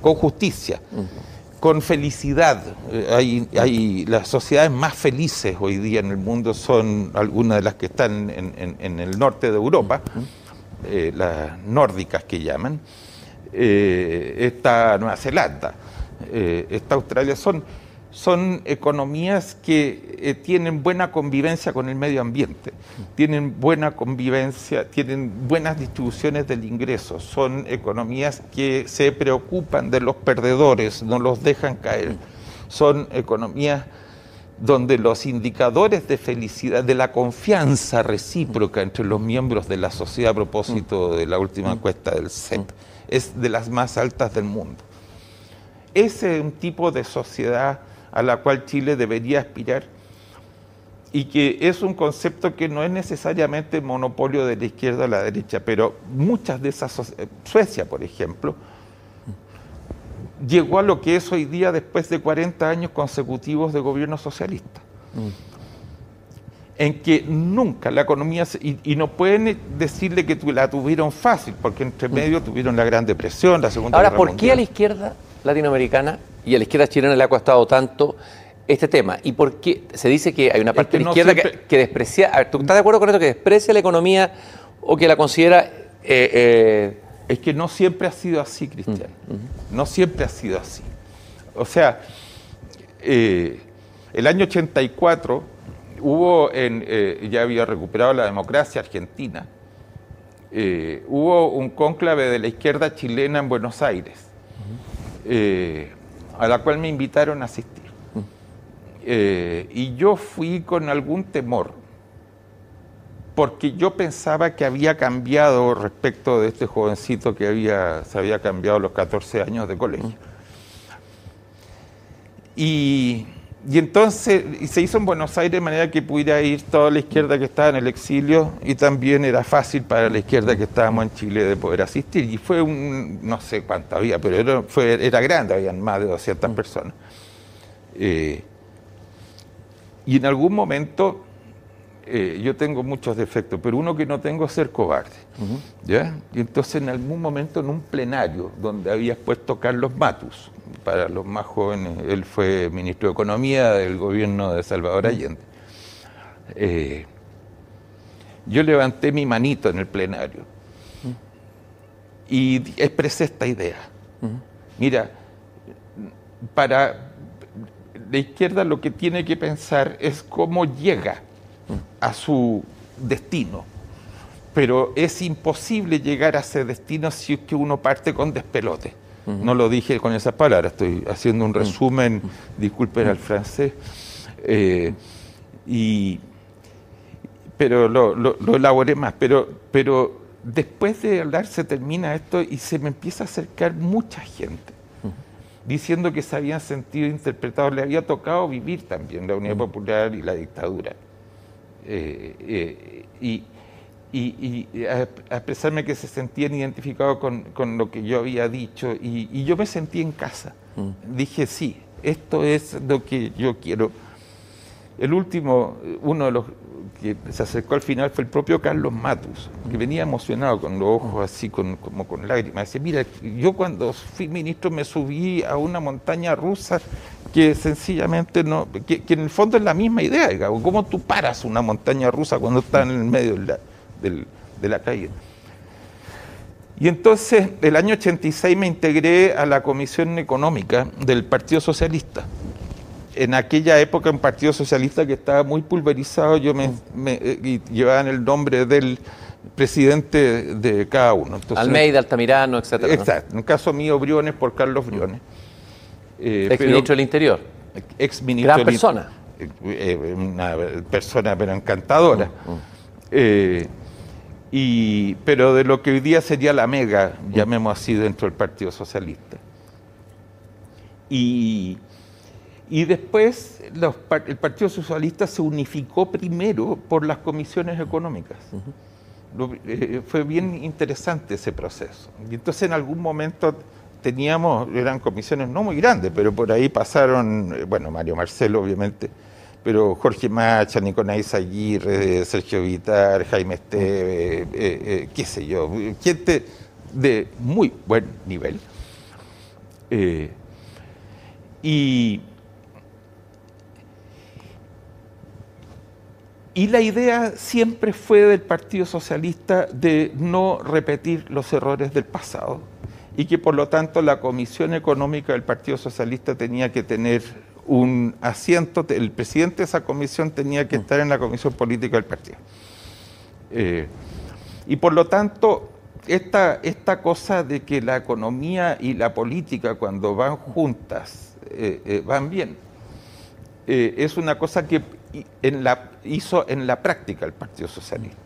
con justicia, mm. con felicidad, eh, hay, hay, las sociedades más felices hoy día en el mundo son algunas de las que están en, el norte de Europa. Mm. Eh, las nórdicas que llaman, eh, esta Nueva Zelanda, eh, esta Australia, son, son economías que tienen buena convivencia con el medio ambiente, tienen buena convivencia, tienen buenas distribuciones del ingreso, son economías que se preocupan de los perdedores, no los dejan caer, son economías donde los indicadores de felicidad, de la confianza recíproca entre los miembros de la sociedad a propósito de la última encuesta del CEP, es de las más altas del mundo. Ese es un tipo de sociedad a la cual Chile debería aspirar y que es un concepto que no es necesariamente monopolio de la izquierda a la derecha, pero muchas de esas, Suecia por ejemplo, llegó a lo que es hoy día después de 40 años consecutivos de gobierno socialista. Mm. En que nunca la economía, y, no pueden decirle que la tuvieron fácil, porque entre mm. medio tuvieron la Gran Depresión, la Segunda Ahora, ¿por qué a la izquierda latinoamericana y a la izquierda chilena le ha costado tanto este tema? ¿Y por qué se dice que hay una parte de la izquierda que, desprecia, ¿tú estás de acuerdo con esto, que desprecia la economía o que la considera... Eh, eh, es que no siempre ha sido así, Cristian. Mm, no siempre ha sido así. O sea, eh, el año 84 hubo, en, eh, ya había recuperado la democracia argentina, eh, hubo un cónclave de la izquierda chilena en Buenos Aires, a la cual me invitaron a asistir. y yo fui con algún temor porque yo pensaba que había cambiado respecto de este jovencito que había, se había cambiado los 14 años de colegio. Y, entonces y se hizo en Buenos Aires de manera que pudiera ir toda la izquierda que estaba en el exilio y también era fácil para la izquierda que estábamos en Chile de poder asistir. Y fue un, no sé cuánto había, pero era, fue, era grande, habían más de 200 personas. Eh, y en algún momento eh, yo tengo muchos defectos, pero uno que no tengo es ser cobarde. ¿ya? Y entonces en algún momento en un plenario donde había puesto Carlos Matus, para los más jóvenes, él fue ministro de Economía del gobierno de Salvador Allende, eh, yo levanté mi manito en el plenario y expresé esta idea. Mira, para la izquierda lo que tiene que pensar es cómo llega a su destino. Pero es imposible llegar a ese destino si es que uno parte con despelote. No lo dije con esas palabras, estoy haciendo un resumen, disculpen al francés. Eh, y, pero lo, lo, elaboré más. Pero, pero después de hablar se termina esto y se me empieza a acercar mucha gente diciendo que se habían sentido interpretados, le había tocado vivir también la Unidad Popular y la dictadura. Eh, eh, y, y, a, expresarme que se sentían identificados con, con, lo que yo había dicho y, yo me sentí en casa. Mm. Dije, sí, esto es lo que yo quiero. El último, uno de los que se acercó al final fue el propio Carlos Matus, que venía emocionado con los ojos así, con, como con lágrimas. Decía, mira, yo cuando fui ministro me subí a una montaña rusa que sencillamente no, que, en el fondo es la misma idea, digamos, cómo tú paras una montaña rusa cuando está en el medio de la, de la caída. Y entonces, el año 86 me integré a la Comisión Económica del Partido Socialista en aquella época un Partido Socialista que estaba muy pulverizado, yo me, eh, llevaban el nombre del presidente de cada uno. Almeida, Altamirano, etcétera. Exacto. En el caso mío, Briones por Carlos Briones. Eh, ex ministro del Interior. Ex ministro Gran persona. una persona pero encantadora. Mm, mm. y, pero de lo que hoy día sería la mega, llamemos así, dentro del Partido Socialista. Y, y después el Partido Socialista se unificó primero por las comisiones económicas. Eh, fue bien interesante ese proceso. Y entonces en algún momento teníamos, eran comisiones no muy grandes, pero por ahí pasaron, eh, bueno, Mario Marcelo obviamente, pero Jorge Macha, Nicolás Aguirre, Sergio Vitar, Jaime Esteve, eh, qué sé yo, gente de muy buen nivel. y Y la idea siempre fue del Partido Socialista de no repetir los errores del pasado y que por lo tanto la Comisión Económica del Partido Socialista tenía que tener un asiento, el presidente de esa comisión tenía que estar en la Comisión Política del Partido. Eh, y por lo tanto, esta, esta cosa de que la economía y la política cuando van juntas eh, eh, van bien, es una cosa que en la, hizo en la práctica el Partido Socialista.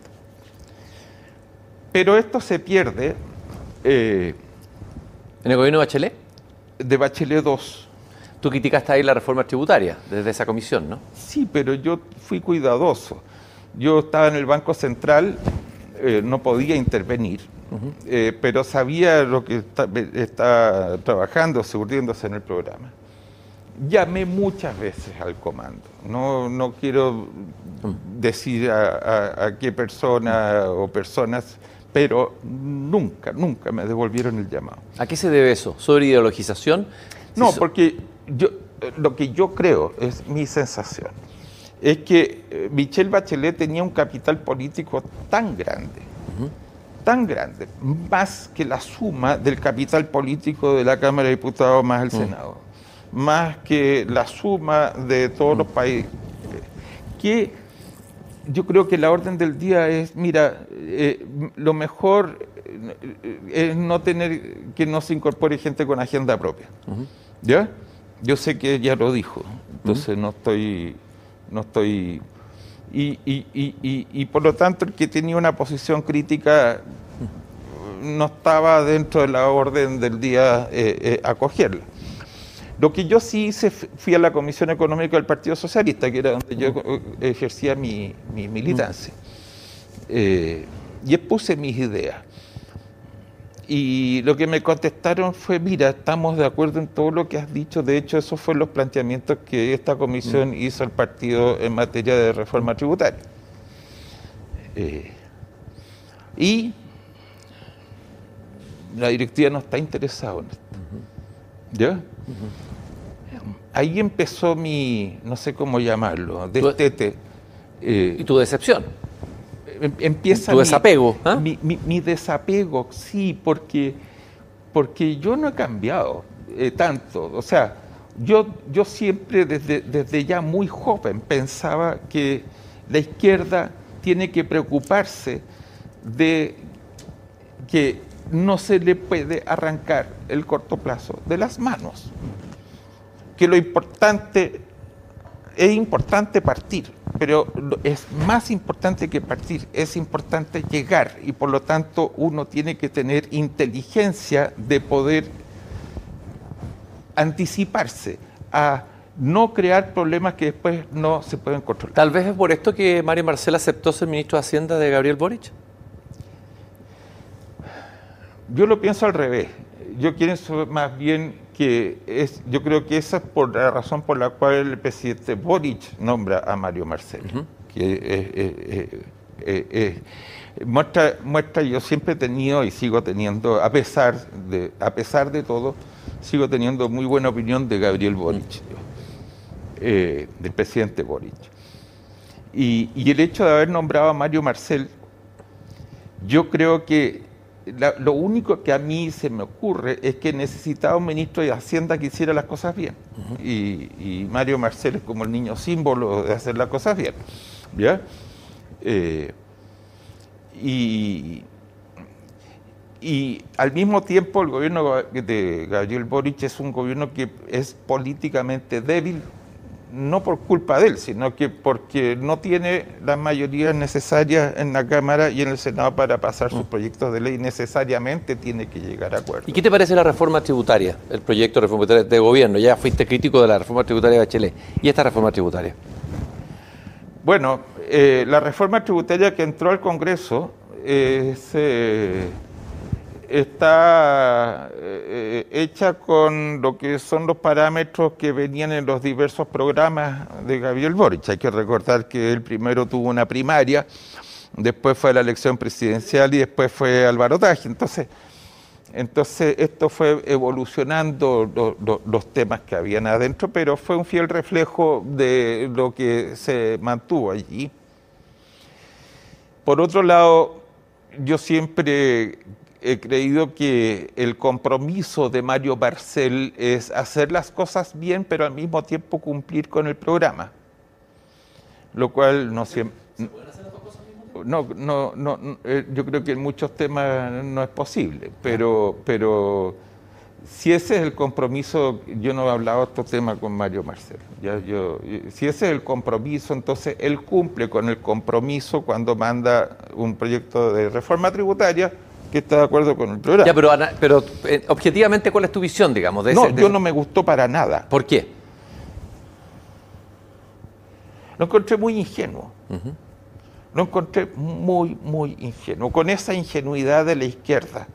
Pero esto se pierde. Eh, ¿En el gobierno de Bachelet? De Bachelet 2. Tú criticaste ahí la reforma tributaria desde esa comisión, ¿no? Sí, pero yo fui cuidadoso. Yo estaba en el Banco Central, eh, no podía intervenir, eh, pero sabía lo que estaba está trabajando, surtiéndose en el programa llamé muchas veces al comando. No, no quiero decir a, qué persona o personas, pero nunca, nunca me devolvieron el llamado. ¿A qué se debe eso? ¿Sobre ideologización? No, porque yo, lo que yo creo, es mi sensación, es que eh, Michelle Bachelet tenía un capital político tan grande, tan grande, más que la suma del capital político de la Cámara de Diputados más el Senado más que la suma de todos los países. Que yo creo que la orden del día es, mira, eh, lo mejor eh, es no tener que no se incorpore gente con agenda propia. ¿Ya? Yo sé que ella lo dijo, entonces no estoy, no estoy. Y, y, y, y, por lo tanto, el que tenía una posición crítica no estaba dentro de la orden del día eh, acogerla. Lo que yo sí hice, fui a la Comisión Económica del Partido Socialista, que era donde yo eh, ejercía mi, militancia, eh, y expuse mis ideas. Y lo que me contestaron fue, mira, estamos de acuerdo en todo lo que has dicho. De hecho, esos fueron los planteamientos que esta comisión hizo al partido en materia de reforma tributaria. Eh, y la directiva no está interesada en esto. ¿Ya? Ahí empezó mi, no sé cómo llamarlo, destete. Eh, ¿Y tu decepción? Em, empieza tu desapego. ¿ah? Mi, desapego, sí, porque, porque yo no he cambiado eh, tanto. O sea, yo, yo siempre desde, desde ya muy joven pensaba que la izquierda tiene que preocuparse de que no se le puede arrancar el corto plazo de las manos. Que lo importante, es importante partir, pero es más importante que partir, es importante llegar y por lo tanto uno tiene que tener inteligencia de poder anticiparse a no crear problemas que después no se pueden controlar. Tal vez es por esto que Mario Marcel aceptó ser ministro de Hacienda de Gabriel Boric. Yo lo pienso al revés. Yo quiero más bien que es, yo creo que esa es por la razón por la cual el presidente Boric nombra a Mario Marcelo, que muestra, muestra, yo siempre he tenido y sigo teniendo, a pesar de, a pesar de todo, sigo teniendo muy buena opinión de Gabriel Boric, eh, del presidente Boric. Y, y el hecho de haber nombrado a Mario Marcel, yo creo que lo único que a mí se me ocurre es que necesitaba un ministro de Hacienda que hiciera las cosas bien. y, Mario Marcel es como el niño símbolo de hacer las cosas bien. ¿ya? Eh, y, y al mismo tiempo el gobierno de Gabriel Boric es un gobierno que es políticamente débil, no por culpa de él, sino que porque no tiene las mayorías necesarias en la Cámara y en el Senado para pasar sus mm. proyectos de ley, necesariamente tiene que llegar a acuerdo. ¿Y qué te parece la reforma tributaria, el proyecto de reforma tributaria de gobierno? Ya fuiste crítico de la reforma tributaria de Bachelet. ¿Y esta reforma tributaria? Bueno, eh, la reforma tributaria que entró al Congreso es... Eh, está eh, hecha con lo que son los parámetros que venían en los diversos programas de Gabriel Boric. Hay que recordar que él primero tuvo una primaria, después fue la elección presidencial y después fue al barotaje. Entonces, entonces esto fue evolucionando los temas que habían adentro, pero fue un fiel reflejo de lo que se mantuvo allí. Por otro lado, yo siempre he creído que el compromiso de Mario Barcel es hacer las cosas bien, pero al mismo tiempo cumplir con el programa. Lo cual no siempre... No, no, no, eh, yo creo que en muchos temas no es posible, pero, pero si ese es el compromiso, yo no he hablado de estos temas con Mario Marcel, ya yo, si ese es el compromiso, entonces él cumple con el compromiso cuando manda un proyecto de reforma tributaria, que está de acuerdo con el programa. Ya, pero, pero eh, objetivamente, ¿cuál es tu visión, digamos? De no, yo no me gustó para nada. ¿Por qué? Lo encontré muy ingenuo. Lo encontré muy, muy ingenuo. Con esa ingenuidad de la izquierda,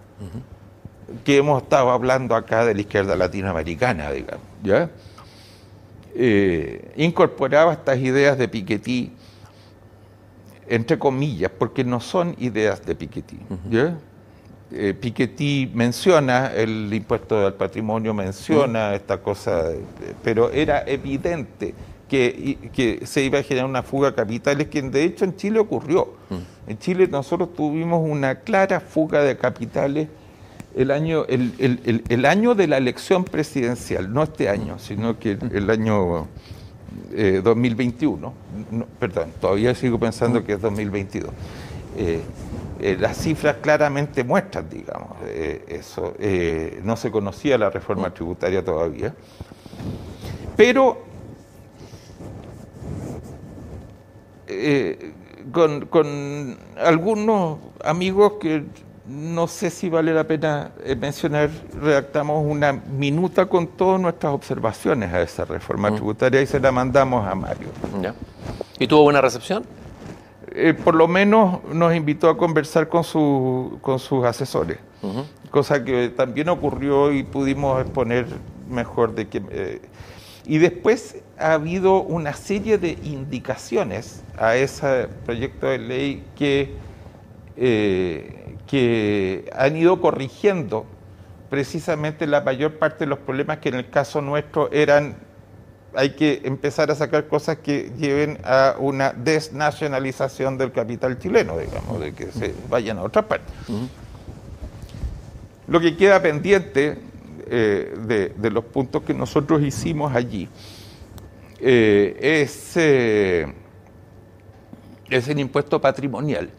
que hemos estado hablando acá de la izquierda latinoamericana, digamos, ¿ya? Eh, incorporaba estas ideas de Piketty, entre comillas, porque no son ideas de Piketty. ¿ya? Eh, Piketty menciona el impuesto al patrimonio, menciona mm. esta cosa, pero era evidente que, que, se iba a generar una fuga de capitales, que de hecho en Chile ocurrió. Mm. En Chile nosotros tuvimos una clara fuga de capitales el año, el, el, año de la elección presidencial, no este año, sino que el, mm. año 2021. Eh, perdón, todavía sigo pensando que es 2022. Eh, eh, las cifras claramente muestran, digamos, eh, eso. no se conocía la reforma tributaria todavía. Pero con, con, algunos amigos que no sé si vale la pena mencionar, redactamos una minuta con todas nuestras observaciones a esa reforma tributaria y se la mandamos a Mario. ¿Y tuvo buena recepción? Eh, por lo menos nos invitó a conversar con, con sus asesores, cosa que también ocurrió y pudimos exponer mejor de que... Eh, y después ha habido una serie de indicaciones a ese proyecto de ley que, eh, que han ido corrigiendo precisamente la mayor parte de los problemas que en el caso nuestro eran hay que empezar a sacar cosas que lleven a una desnacionalización del capital chileno, digamos, de que se vayan a otra parte. Lo que queda pendiente eh, de, los puntos que nosotros hicimos allí eh, es, eh, es el impuesto patrimonial.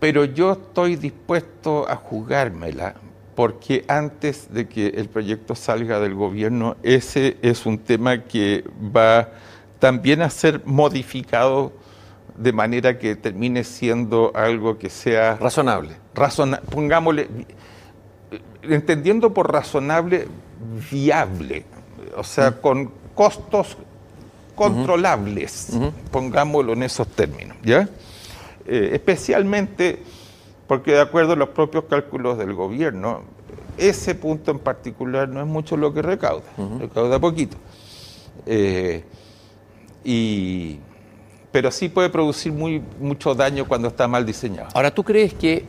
Pero yo estoy dispuesto a jugármela porque antes de que el proyecto salga del gobierno, ese es un tema que va también a ser modificado de manera que termine siendo algo que sea razonable. pongámosle, entendiendo por razonable, viable, o sea, con costos controlables, pongámoslo en esos términos, ¿ya? Eh, especialmente porque de acuerdo a los propios cálculos del gobierno, ese punto en particular no es mucho lo que recauda, recauda poquito. Eh, y, pero sí puede producir muy, mucho daño cuando está mal diseñado. Ahora, ¿tú crees que,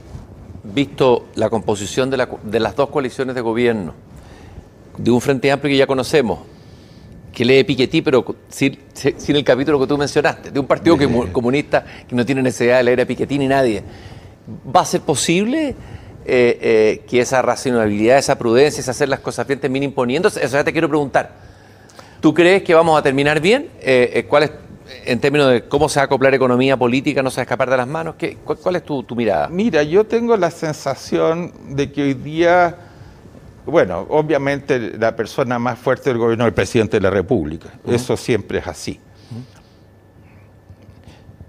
visto la composición de, de las dos coaliciones de gobierno, de un Frente Amplio que ya conocemos, que lee Piketty, pero sin, el capítulo que tú mencionaste, de un partido comunista que no tiene necesidad de leer a Piketty ni nadie, ¿Va a ser posible eh, eh, que esa racionalidad, esa prudencia, esa hacer las cosas bien termine imponiéndose? Eso ya te quiero preguntar. ¿Tú crees que vamos a terminar bien? Eh, ¿Cuál es, en términos de cómo se va a acoplar economía política, no se va a escapar de las manos? ¿Qué, cuál, es tu, mirada? Mira, yo tengo la sensación de que hoy día Bueno, obviamente la persona más fuerte del gobierno es el presidente de la República. Eso siempre es así.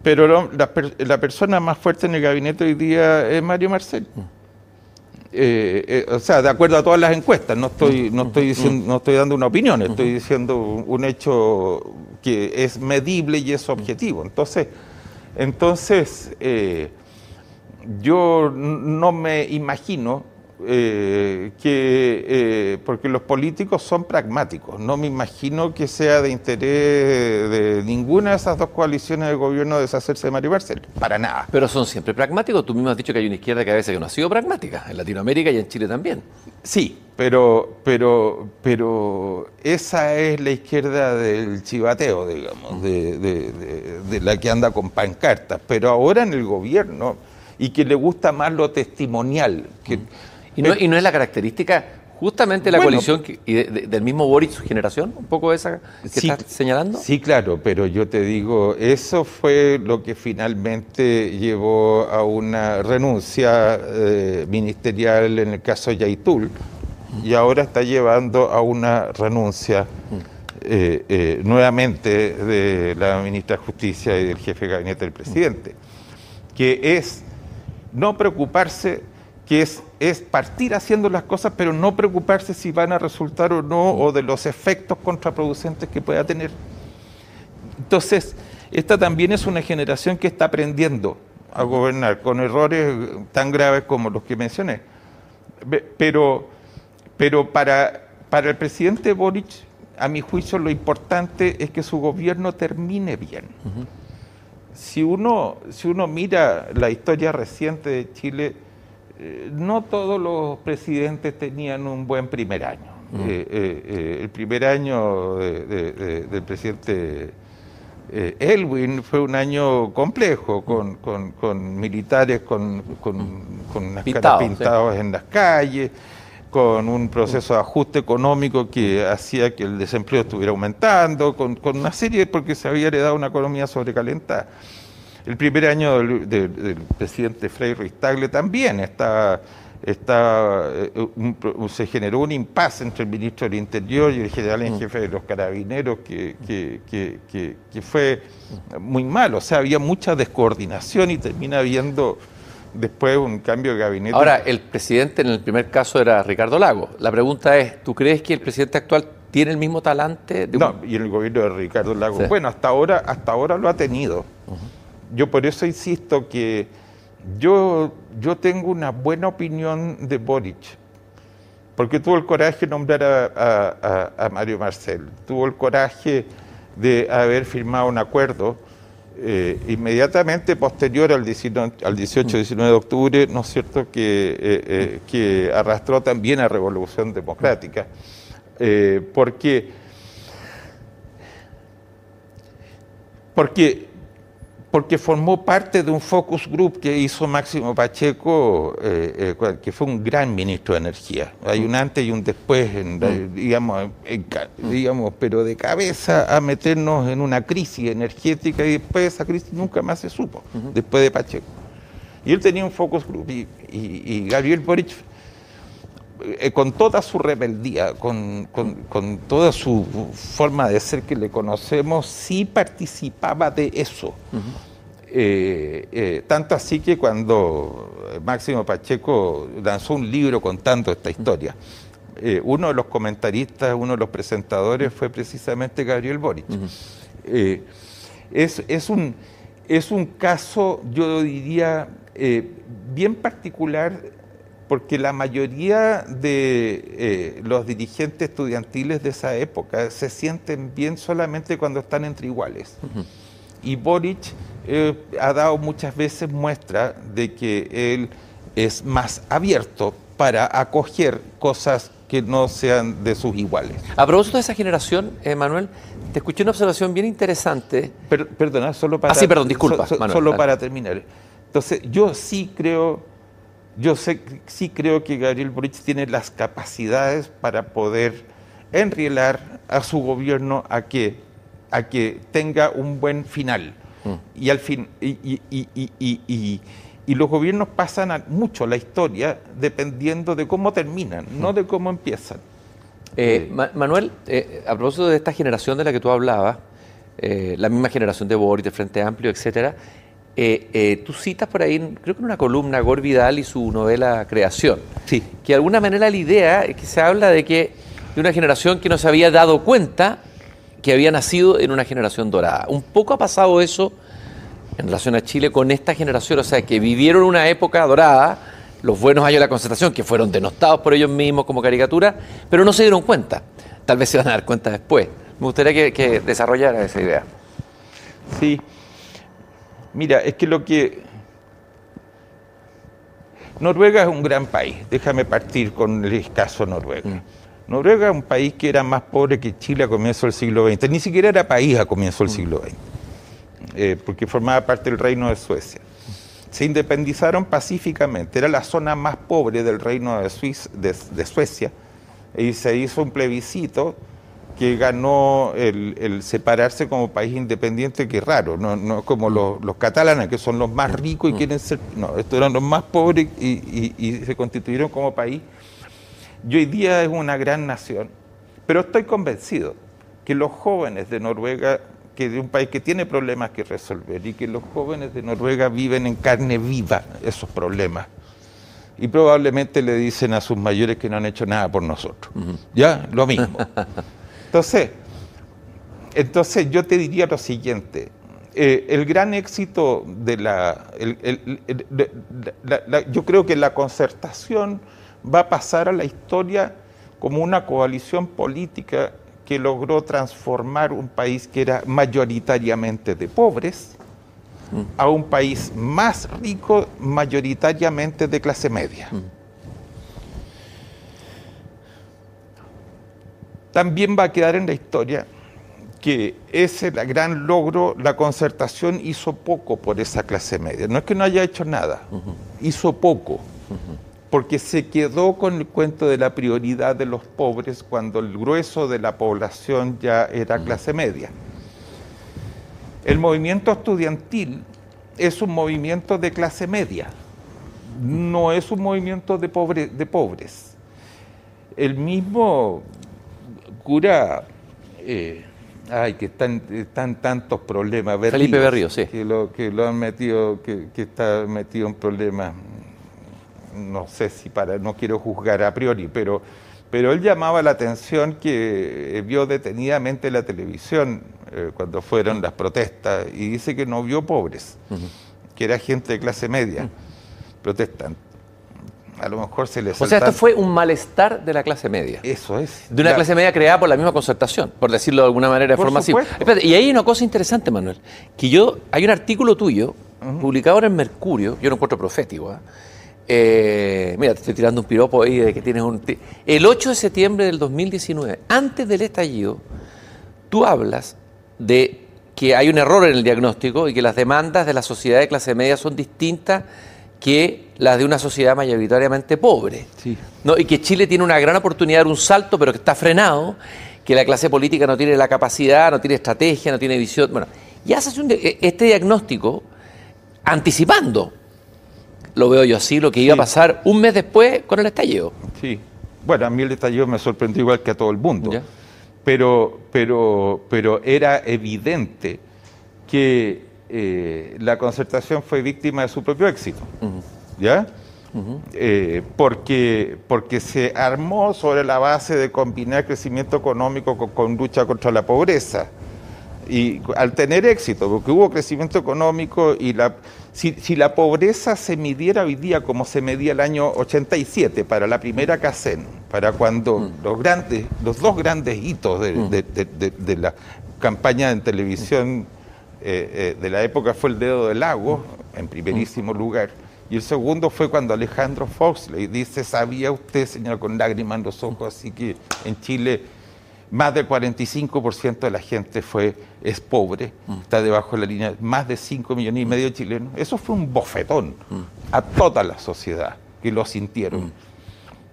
Pero la, persona más fuerte en el gabinete hoy día es Mario Marcel. Eh, eh, o sea, de acuerdo a todas las encuestas, no estoy, no estoy, diciendo, no estoy dando una opinión, estoy diciendo un hecho que es medible y es objetivo. Entonces, entonces eh, yo no me imagino eh, que, eh, porque los políticos son pragmáticos, no me imagino que sea de interés de ninguna de esas dos coaliciones de gobierno deshacerse de Mario Barcel, para nada. Pero son siempre pragmáticos, tú mismo has dicho que hay una izquierda que a veces no ha sido pragmática, en Latinoamérica y en Chile también. Sí, pero, pero, pero esa es la izquierda del chivateo, digamos, de la que anda con pancartas, pero ahora en el gobierno y que le gusta más lo testimonial. Que, ¿Y no, es la característica justamente de la coalición y del mismo Boric, su generación, un poco esa que estás señalando? Sí, claro, pero yo te digo, eso fue lo que finalmente llevó a una renuncia eh, ministerial en el caso Yaitul y ahora está llevando a una renuncia eh, eh, nuevamente de la ministra de Justicia y del jefe de gabinete del presidente, que es no preocuparse que es, es partir haciendo las cosas, pero no preocuparse si van a resultar o no, o de los efectos contraproducentes que pueda tener. Entonces, esta también es una generación que está aprendiendo a gobernar con errores tan graves como los que mencioné. Pero, pero para, para el presidente Boric, a mi juicio, lo importante es que su gobierno termine bien. si, uno, si uno mira la historia reciente de Chile, eh, no todos los presidentes tenían un buen primer año. Mm. Eh, eh, el primer año del presidente Elwin fue un año complejo, con, con, militares con, con las caras pintadas en las calles, con un proceso de ajuste económico que hacía que el desempleo estuviera aumentando, con, una serie, porque se había heredado una economía sobrecalentada. El primer año del, presidente Frei Ruiz Tagle también está, está eh, se generó un impasse entre el ministro del Interior y el general en mm. jefe de los carabineros que, que, fue muy malo. O sea, había mucha descoordinación y termina habiendo después un cambio de gabinete. Ahora, el presidente en el primer caso era Ricardo Lago. La pregunta es, ¿tú crees que el presidente actual tiene el mismo talante? No, y el gobierno de Ricardo Lago. Bueno, hasta ahora, hasta ahora lo ha tenido yo por eso insisto que yo, yo tengo una buena opinión de Boric, porque tuvo el coraje de nombrar a, Mario Marcel, tuvo el coraje de haber firmado un acuerdo eh, inmediatamente posterior al, 18-19 de octubre, ¿no es cierto?, que, eh, eh, que arrastró también a Revolución Democrática, porque, porque porque formó parte de un focus group que hizo Máximo Pacheco, eh, eh, que fue un gran ministro de Energía. Hay un antes y un después, digamos, digamos, pero de cabeza a meternos en una crisis energética y después de esa crisis nunca más se supo, después de Pacheco. Y él tenía un focus group y, Gabriel Boric eh, con toda su rebeldía, con, toda su forma de ser que le conocemos, sí participaba de eso. Eh, eh, tanto así que cuando Máximo Pacheco lanzó un libro contando esta historia, uno de los comentaristas, uno de los presentadores fue precisamente Gabriel Boric. es, un, es un caso, yo diría, bien particular porque la mayoría de eh, los dirigentes estudiantiles de esa época se sienten bien solamente cuando están entre iguales. Y Boric eh, ha dado muchas veces muestra de que él es más abierto para acoger cosas que no sean de sus iguales. A propósito de esa generación, Manuel, te escuché una observación bien interesante. perdona, solo para... Ah, sí, perdón, disculpa. solo para terminar. Entonces, yo sí creo yo sé, sí creo que Gabriel Boric tiene las capacidades para poder enrielar a su gobierno a que, a que tenga un buen final. Mm. Y al fin, y, Y los gobiernos pasan mucho la historia dependiendo de cómo terminan, no de cómo empiezan. Eh, Manuel, eh, a propósito de esta generación de la que tú hablabas, eh, la misma generación de Boris, de Frente Amplio, etcétera, tú citas por ahí, creo que en una columna, Gor Vidal y su novela Creación. Sí. Que de alguna manera la idea es que se habla de que de una generación que no se había dado cuenta que había nacido en una generación dorada. Un poco ha pasado eso en relación a Chile con esta generación, o sea, que vivieron una época dorada, los buenos años de la concertación, que fueron denostados por ellos mismos como caricatura, pero no se dieron cuenta. Tal vez se van a dar cuenta después. Me gustaría que, desarrollara esa idea. Sí. Mira, es que lo que... Noruega es un gran país. Déjame partir con el caso Noruega. Mm. Noruega es un país que era más pobre que Chile a comienzo del siglo XX. Ni siquiera era país a comienzo del mm. siglo XX, eh, porque formaba parte del reino de Suecia. Se independizaron pacíficamente. Era la zona más pobre del reino de, Suecia. Y se hizo un plebiscito que ganó el, separarse como país independiente, que es raro, no, como los, catalanes, que son los más ricos y mm. quieren ser... No, estos eran los más pobres y se constituyeron como país y hoy día es una gran nación, pero estoy convencido que los jóvenes de Noruega, que de un país que tiene problemas que resolver, y que los jóvenes de Noruega viven en carne viva esos problemas, y probablemente le dicen a sus mayores que no han hecho nada por nosotros. ¿Ya? Lo mismo. [laughs] Entonces, entonces yo te diría lo siguiente. Eh, el gran éxito de la, Yo creo que la concertación va a pasar a la historia como una coalición política que logró transformar un país que era mayoritariamente de pobres a un país más rico, mayoritariamente de clase media. También va a quedar en la historia que ese gran logro, la concertación hizo poco por esa clase media. No es que no haya hecho nada, hizo poco porque se quedó con el cuento de la prioridad de los pobres cuando el grueso de la población ya era clase media. El movimiento estudiantil es un movimiento de clase media, no es un movimiento de, de pobres. El mismo cura, eh, ay, que están, están tantos problemas. Felipe Berrío, sí. Que lo, que lo han metido, que, que está metido en problemas no sé si para, no quiero juzgar a priori, pero, pero él llamaba la atención que eh, vio detenidamente la televisión eh, cuando fueron las protestas y dice que no vio pobres, que era gente de clase media protestando. A lo mejor se les. O sea, esto fue un malestar de la clase media. Eso es. De una clase media creada por la misma concertación, por decirlo de alguna manera, de forma así. y ahí hay una cosa interesante, Manuel, que yo, hay un artículo tuyo, publicado en Mercurio, yo lo encuentro profético, ¿eh? Eh, mira, te estoy tirando un piropo ahí de que tienes un... El 8 de septiembre del 2019, antes del estallido, tú hablas de que hay un error en el diagnóstico y que las demandas de la sociedad de clase media son distintas que las de una sociedad mayoritariamente pobre. ¿no? Y que Chile tiene una gran oportunidad de dar un salto, pero que está frenado, que la clase política no tiene la capacidad, no tiene estrategia, no tiene visión. Bueno, y haces este diagnóstico anticipando lo veo yo así, lo que iba a pasar un mes después con el estallido. Sí, bueno, a mí el estallido me sorprendió igual que a todo el mundo, pero, pero, pero era evidente que eh, la concertación fue víctima de su propio éxito, ¿ya? Eh, porque, porque se armó sobre la base de combinar crecimiento económico con lucha contra la pobreza y al tener éxito, porque hubo crecimiento económico y la, si, la pobreza se midiera hoy día como se medía el año 87 para la primera CACEN, para cuando mm. los grandes, los dos grandes hitos de, la campaña en televisión eh, eh, de la época fue el dedo del lago, en primerísimo mm. lugar, y el segundo fue cuando Alejandro Fox le dice, ¿sabía usted, señor, con lágrimas en los ojos, así que en Chile más del 45% de la gente fue, es pobre, mm. está debajo de la línea, más de 5 millones y medio de chilenos. Eso fue un bofetón mm. a toda la sociedad que lo sintieron mm.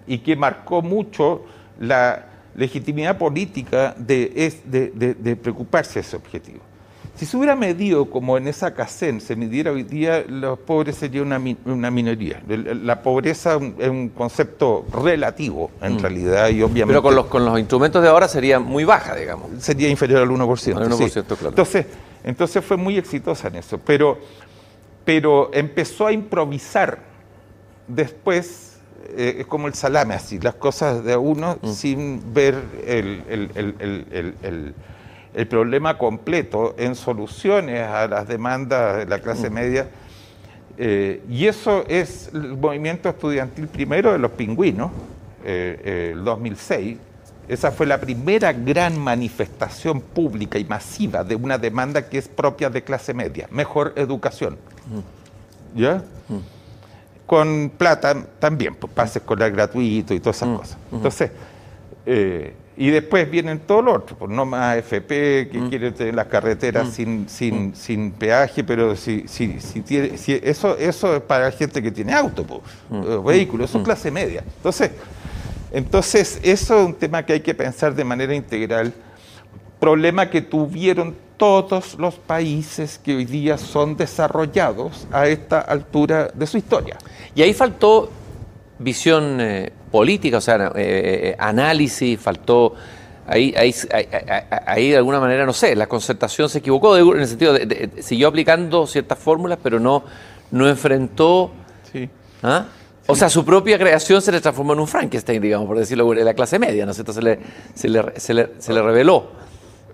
y que marcó mucho la legitimidad política de, de, de, preocuparse de ese objetivo. Si se hubiera medido como en esa CACEN se midiera hoy día, los pobres sería una, una minoría. La pobreza es un concepto relativo, en mm. realidad, y obviamente... Pero con los, con los instrumentos de ahora sería muy baja, digamos. Sería inferior al 1%. Al 1% claro. Entonces, entonces fue muy exitosa en eso. Pero, pero empezó a improvisar después eh, es como el salame, así, las cosas de uno mm. sin ver el, el problema completo en soluciones a las demandas de la clase mm. media. Eh, y eso es el movimiento estudiantil primero de los pingüinos, eh, eh, el 2006. Esa fue la primera gran manifestación pública y masiva de una demanda que es propia de clase media, mejor educación. Mm. ¿Ya? Mm. Con plata también, pues, pases escolar gratuito y todas esas cosas. Entonces, y después vienen todo lo otro, pues no más AFP, que mm. quiere tener las carreteras mm. sin, sin, mm. sin peaje, pero si, si, si tiene, si eso, eso es para gente que tiene auto, pues, vehículos, eso es clase media. Entonces, entonces, eso es un tema que hay que pensar de manera integral. Problema que tuvieron todos los países que hoy día son desarrollados a esta altura de su historia. Y ahí faltó visión eh, política, o sea, eh, eh, análisis, faltó... Ahí, ahí, ahí, de alguna manera, no sé, la concertación se equivocó en el sentido de, siguió aplicando ciertas fórmulas, pero no, no enfrentó... ¿ah? O sea, su propia creación se le transformó en un Frankenstein, digamos, por decirlo, de la clase media, ¿no es cierto? Se le, se le, se le, se le reveló.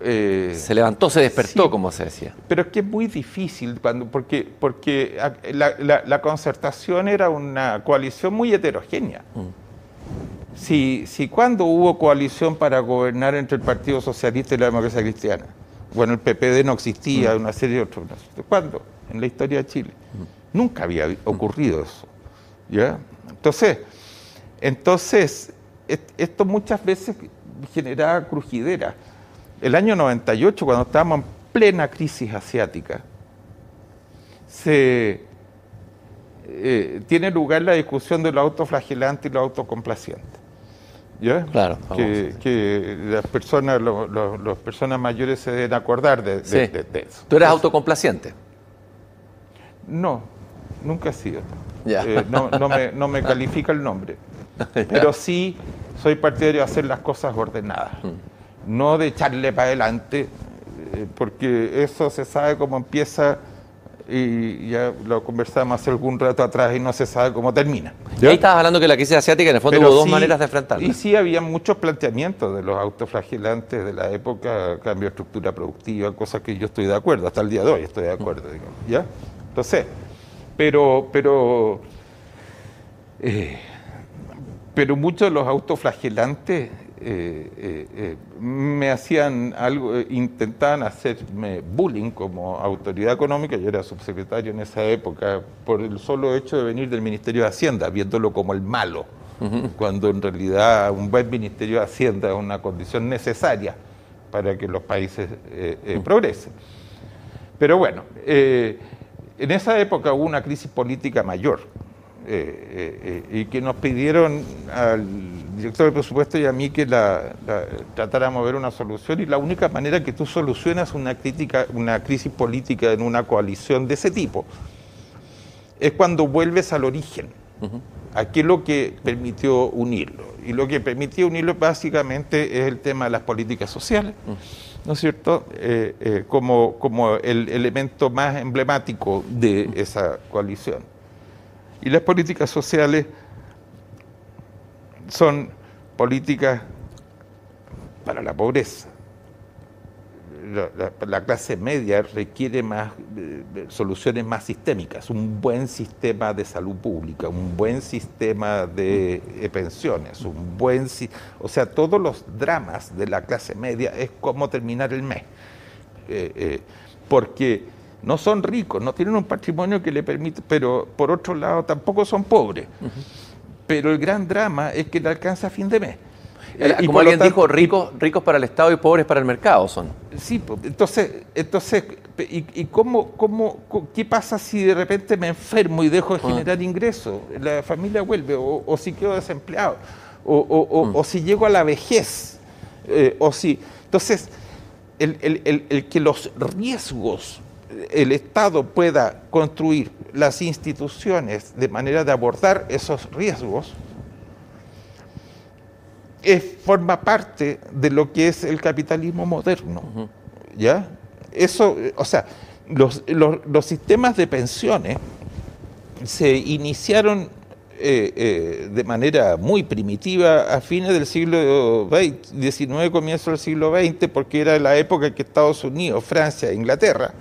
Eh, se levantó, se despertó, como se decía. Pero es que es muy difícil, cuando, porque, porque la, concertación era una coalición muy heterogénea. Mm. Si, si cuando hubo coalición para gobernar entre el Partido Socialista y la Democracia Cristiana, bueno, el PPD no existía, mm. una serie de otros. ¿Cuándo? En la historia de Chile. Mm. Nunca había ocurrido eso. ¿ya? Entonces, entonces, esto muchas veces generaba crujidera el año 98, cuando estábamos en plena crisis asiática, se eh, tiene lugar la discusión de lo autoflagelante y lo autocomplaciente. ¿Ya? Claro. Que, las personas, las personas mayores se deben acordar de, eso. ¿Tú eres autocomplaciente? No, nunca he sido. Eh, no, me, no me [laughs] califica el nombre. Pero sí soy partidario de hacer las cosas ordenadas. Mm no de echarle para adelante, eh, porque eso se sabe cómo empieza y ya lo conversamos hace algún rato atrás y no se sabe cómo termina. Ahí estabas hablando que la crisis asiática en el fondo hubo dos maneras de enfrentarla. Y sí había muchos planteamientos de los autoflagelantes de la época, cambio de estructura productiva, cosas que yo estoy de acuerdo, hasta el día de hoy estoy de acuerdo, ¿ya? Entonces, pero, pero, eh, pero muchos de los autoflagelantes eh, eh, eh, me hacían algo, intentaban hacerme bullying como autoridad económica, yo era subsecretario en esa época, por el solo hecho de venir del Ministerio de Hacienda, viéndolo como el malo, cuando en realidad un buen Ministerio de Hacienda es una condición necesaria para que los países progresen. Pero bueno, en esa época hubo una crisis política mayor eh, eh, y que nos pidieron al director de presupuesto y a mí que la, tratáramos de ver una solución y la única manera que tú solucionas una, crítica, una crisis política en una coalición de ese tipo es cuando vuelves al origen. Aquí es lo que permitió unirlo. Y lo que permitió unirlo básicamente es el tema de las políticas sociales, ¿no es cierto? Eh, como, como el elemento más emblemático de esa coalición. Y las políticas sociales son políticas para la pobreza. La, clase media requiere más eh, soluciones más sistémicas, un buen sistema de salud pública, un buen sistema de eh, pensiones, un buen o sea, todos los dramas de la clase media es cómo terminar el mes. Eh, porque no son ricos, no tienen un patrimonio que le permite, pero por otro lado tampoco son pobres. Pero el gran drama es que le alcanza a fin de mes. Eh, y como alguien dijo, ricos, ricos para el Estado y pobres para el mercado son. Sí, entonces, entonces ¿y, cómo, cómo, qué pasa si de repente me enfermo y dejo de ah. generar ingresos? La familia vuelve, o, si quedo desempleado, o, mm. si llego a la vejez, eh, o si... Entonces, el, que los riesgos, el Estado pueda construir las instituciones de manera de abordar esos riesgos, es, forma parte de lo que es el capitalismo moderno. ¿Ya? Eso, o sea, los, los, sistemas de pensiones se iniciaron eh, eh, de manera muy primitiva a fines del siglo XIX, comienzo del siglo XX, porque era la época en que Estados Unidos, Francia e Inglaterra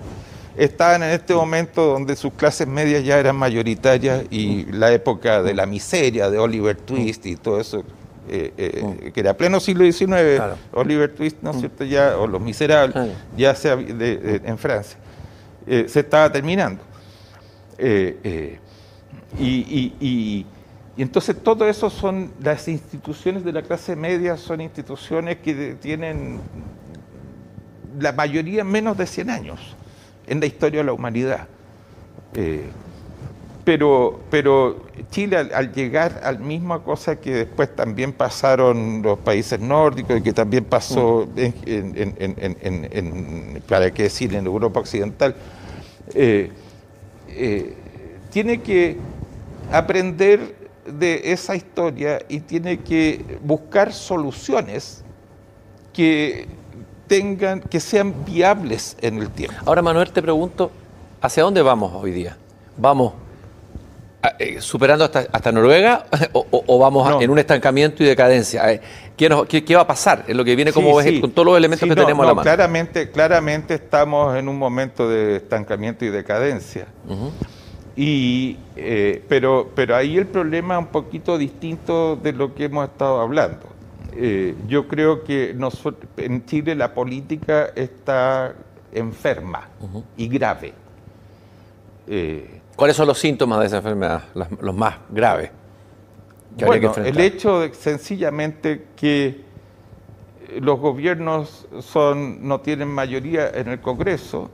estaban en este momento donde sus clases medias ya eran mayoritarias y la época de la miseria de Oliver Twist y todo eso eh, eh, que era pleno siglo XIX, Oliver Twist, ¿no es cierto? Ya, o Los Miserables, ya sea en Francia, eh, se estaba terminando. Y, entonces todo eso son, las instituciones de la clase media son instituciones que tienen la mayoría menos de 100 años en la historia de la humanidad. Pero, pero Chile al, llegar al misma cosa que después también pasaron los países nórdicos y que también pasó mm. en, para qué decir, en Europa Occidental, eh, eh, tiene que aprender de esa historia y tiene que buscar soluciones que tengan, que sean viables en el tiempo. Ahora, Manuel, te pregunto, ¿hacia dónde vamos hoy día? ¿Vamos eh, superando hasta, hasta Noruega [laughs] o, vamos en un estancamiento y decadencia? Eh, ¿Qué, va a pasar? Es lo que viene como ves con todos los elementos que tenemos a la mano. Claramente, claramente estamos en un momento de estancamiento y decadencia. y, eh, pero, pero ahí el problema es un poquito distinto de lo que hemos estado hablando. Yo creo que en Chile la política está enferma y grave. ¿Cuáles son los síntomas de esa enfermedad, los más graves? bueno, el hecho de sencillamente que los gobiernos son, no tienen mayoría en el Congreso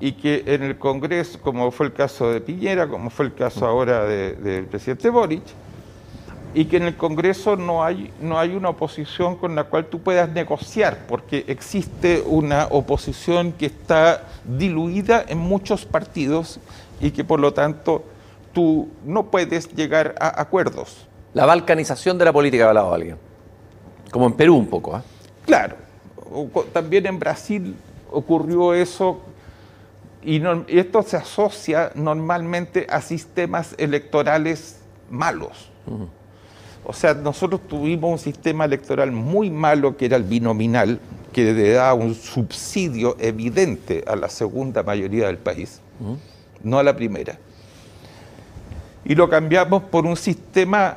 y que en el Congreso, como fue el caso de Piñera, como fue el caso ahora del presidente Boric, y que en el Congreso no hay, no hay una oposición con la cual tú puedas negociar, porque existe una oposición que está diluida en muchos partidos y que por lo tanto tú no puedes llegar a acuerdos. La balcanización de la política, ha hablado alguien. Como en Perú un poco. ¿eh? Claro. También en Brasil ocurrió eso y, esto se asocia normalmente a sistemas electorales malos. O sea, nosotros tuvimos un sistema electoral muy malo que era el binominal, que le daba un subsidio evidente a la segunda mayoría del país, no a la primera. Y lo cambiamos por un sistema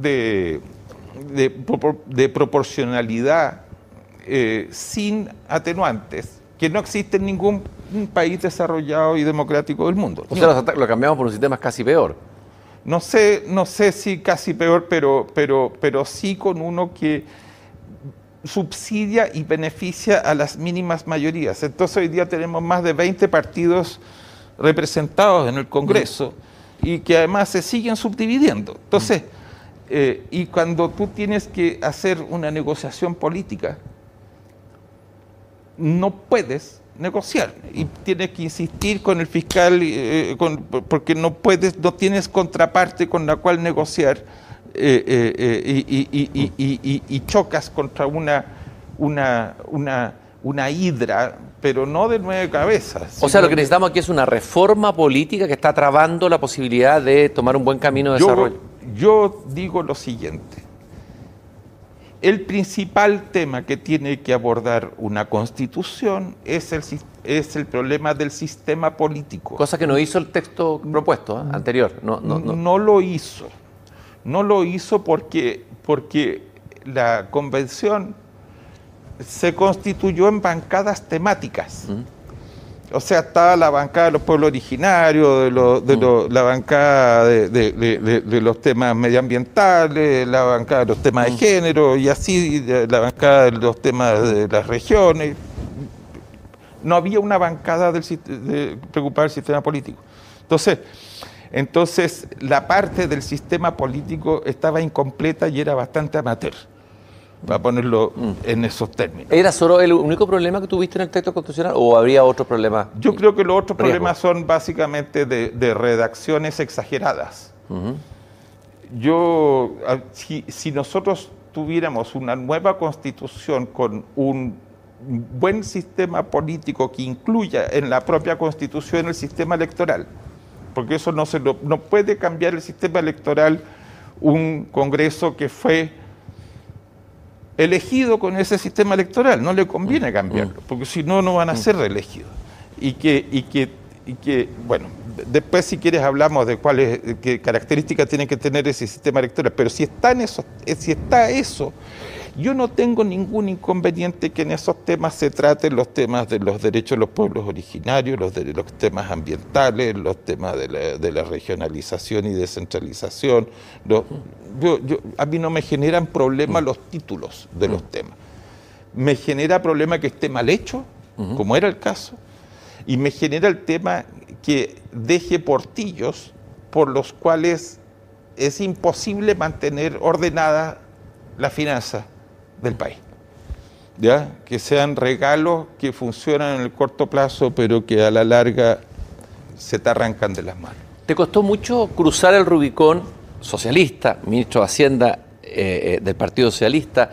de, de, proporcionalidad eh, sin atenuantes, que no existe en ningún país desarrollado y democrático del mundo. O sea, lo cambiamos por un sistema casi peor no sé, no sé si casi peor, pero, pero, pero sí con uno que subsidia y beneficia a las mínimas mayorías. Entonces hoy día tenemos más de 20 partidos representados en el Congreso y que además se siguen subdividiendo. Entonces, eh, y cuando tú tienes que hacer una negociación política, no puedes negociar. Y tienes que insistir con el fiscal eh, porque no puedes no tienes contraparte con la cual negociar eh, eh, y, chocas contra una una una una hidra pero no de nueve cabezas o sea lo que necesitamos aquí es una reforma política que está trabando la posibilidad de tomar un buen camino de desarrollo. yo digo lo siguiente el principal tema que tiene que abordar una constitución es el, es el problema del sistema político. Cosa que no hizo el texto propuesto ¿eh? anterior. No, no, no. lo hizo. No lo hizo porque, porque la convención se constituyó en bancadas temáticas. O sea, estaba la bancada de los pueblos originarios, de, mm. la bancada de, los temas medioambientales, la bancada de los temas de mm. género y así, la bancada de los temas de las regiones. No había una bancada del, de preocupar el sistema político. Entonces, entonces, la parte del sistema político estaba incompleta y era bastante amateur. Para ponerlo mm. en esos términos. ¿Era solo el único problema que tuviste en el texto constitucional o habría otros problemas? Yo creo que los otros problemas son básicamente de, redacciones exageradas. Yo, si, si nosotros tuviéramos una nueva constitución con un buen sistema político que incluya en la propia constitución el sistema electoral, porque eso no, se no puede cambiar el sistema electoral un Congreso que fue elegido con ese sistema electoral, no le conviene mm. cambiarlo, mm. porque si no, no van a mm. ser reelegidos. Y que, y que, y que, bueno, después si quieres hablamos de cuáles, qué características tiene que tener ese sistema electoral, pero si está, en eso, si está eso yo no tengo ningún inconveniente que en esos temas se traten los temas de los derechos de los pueblos originarios, los, de, los temas ambientales, los temas de la, regionalización y descentralización. a mí no me generan problema los títulos de los temas. Me genera problema que esté mal hecho, como era el caso, y me genera el tema que deje portillos por los cuales es imposible mantener ordenada la finanza del país. ¿Ya? Que sean regalos que funcionan en el corto plazo, pero que a la larga se te arrancan de las manos. ¿Te costó mucho cruzar el Rubicón socialista, ministro de Hacienda eh, eh, del Partido Socialista,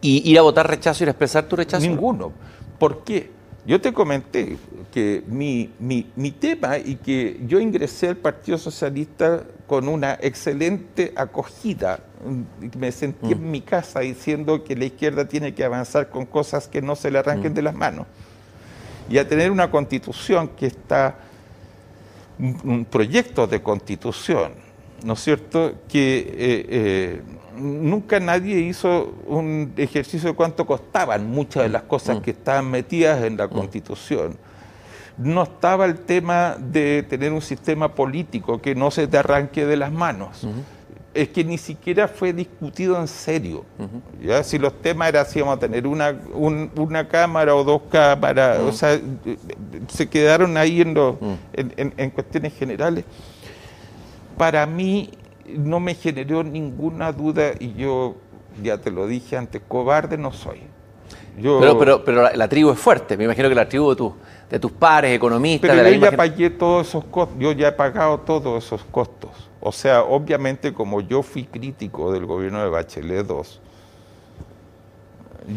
y ir a votar rechazo y expresar tu rechazo? Ninguno. ¿Por qué? Yo te comenté que mi, mi, tema y que yo ingresé al Partido Socialista con una excelente acogida. Me sentí en mm. mi casa diciendo que la izquierda tiene que avanzar con cosas que no se le arranquen mm. de las manos. Y a tener una constitución que está, un proyecto de constitución, ¿no es cierto?, que eh, eh, nunca nadie hizo un ejercicio de cuánto costaban muchas de las cosas mm. que estaban metidas en la Constitución. No estaba el tema de tener un sistema político que no se te arranque de las manos. Es que ni siquiera fue discutido en serio. ¿ya? Si los temas eran si íbamos a tener una, una cámara o dos cámaras, o sea, se quedaron ahí en, en, en cuestiones generales. Para mí no me generó ninguna duda y yo, ya te lo dije antes, cobarde no soy. pero, pero, pero la, tribu es fuerte, me imagino que la tribu de, tu, de tus pares, economistas... Pero yo ya pagué todos esos costos, yo ya he pagado todos esos costos. O sea, obviamente como yo fui crítico del gobierno de Bachelet II,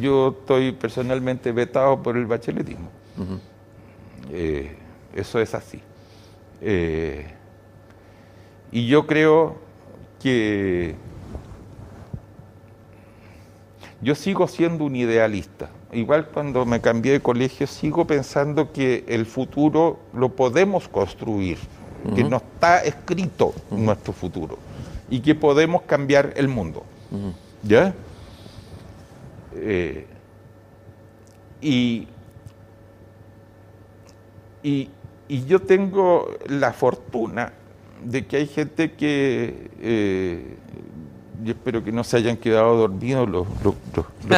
yo estoy personalmente vetado por el bacheletismo. Eh, eso es así. Eh, y yo creo que yo sigo siendo un idealista. Igual cuando me cambié de colegio, sigo pensando que el futuro lo podemos construir, que no está escrito nuestro futuro y que podemos cambiar el mundo. ¿Ya? Eh, y, y, y yo tengo la fortuna de que hay gente que, eh, yo espero que no se hayan quedado dormidos los,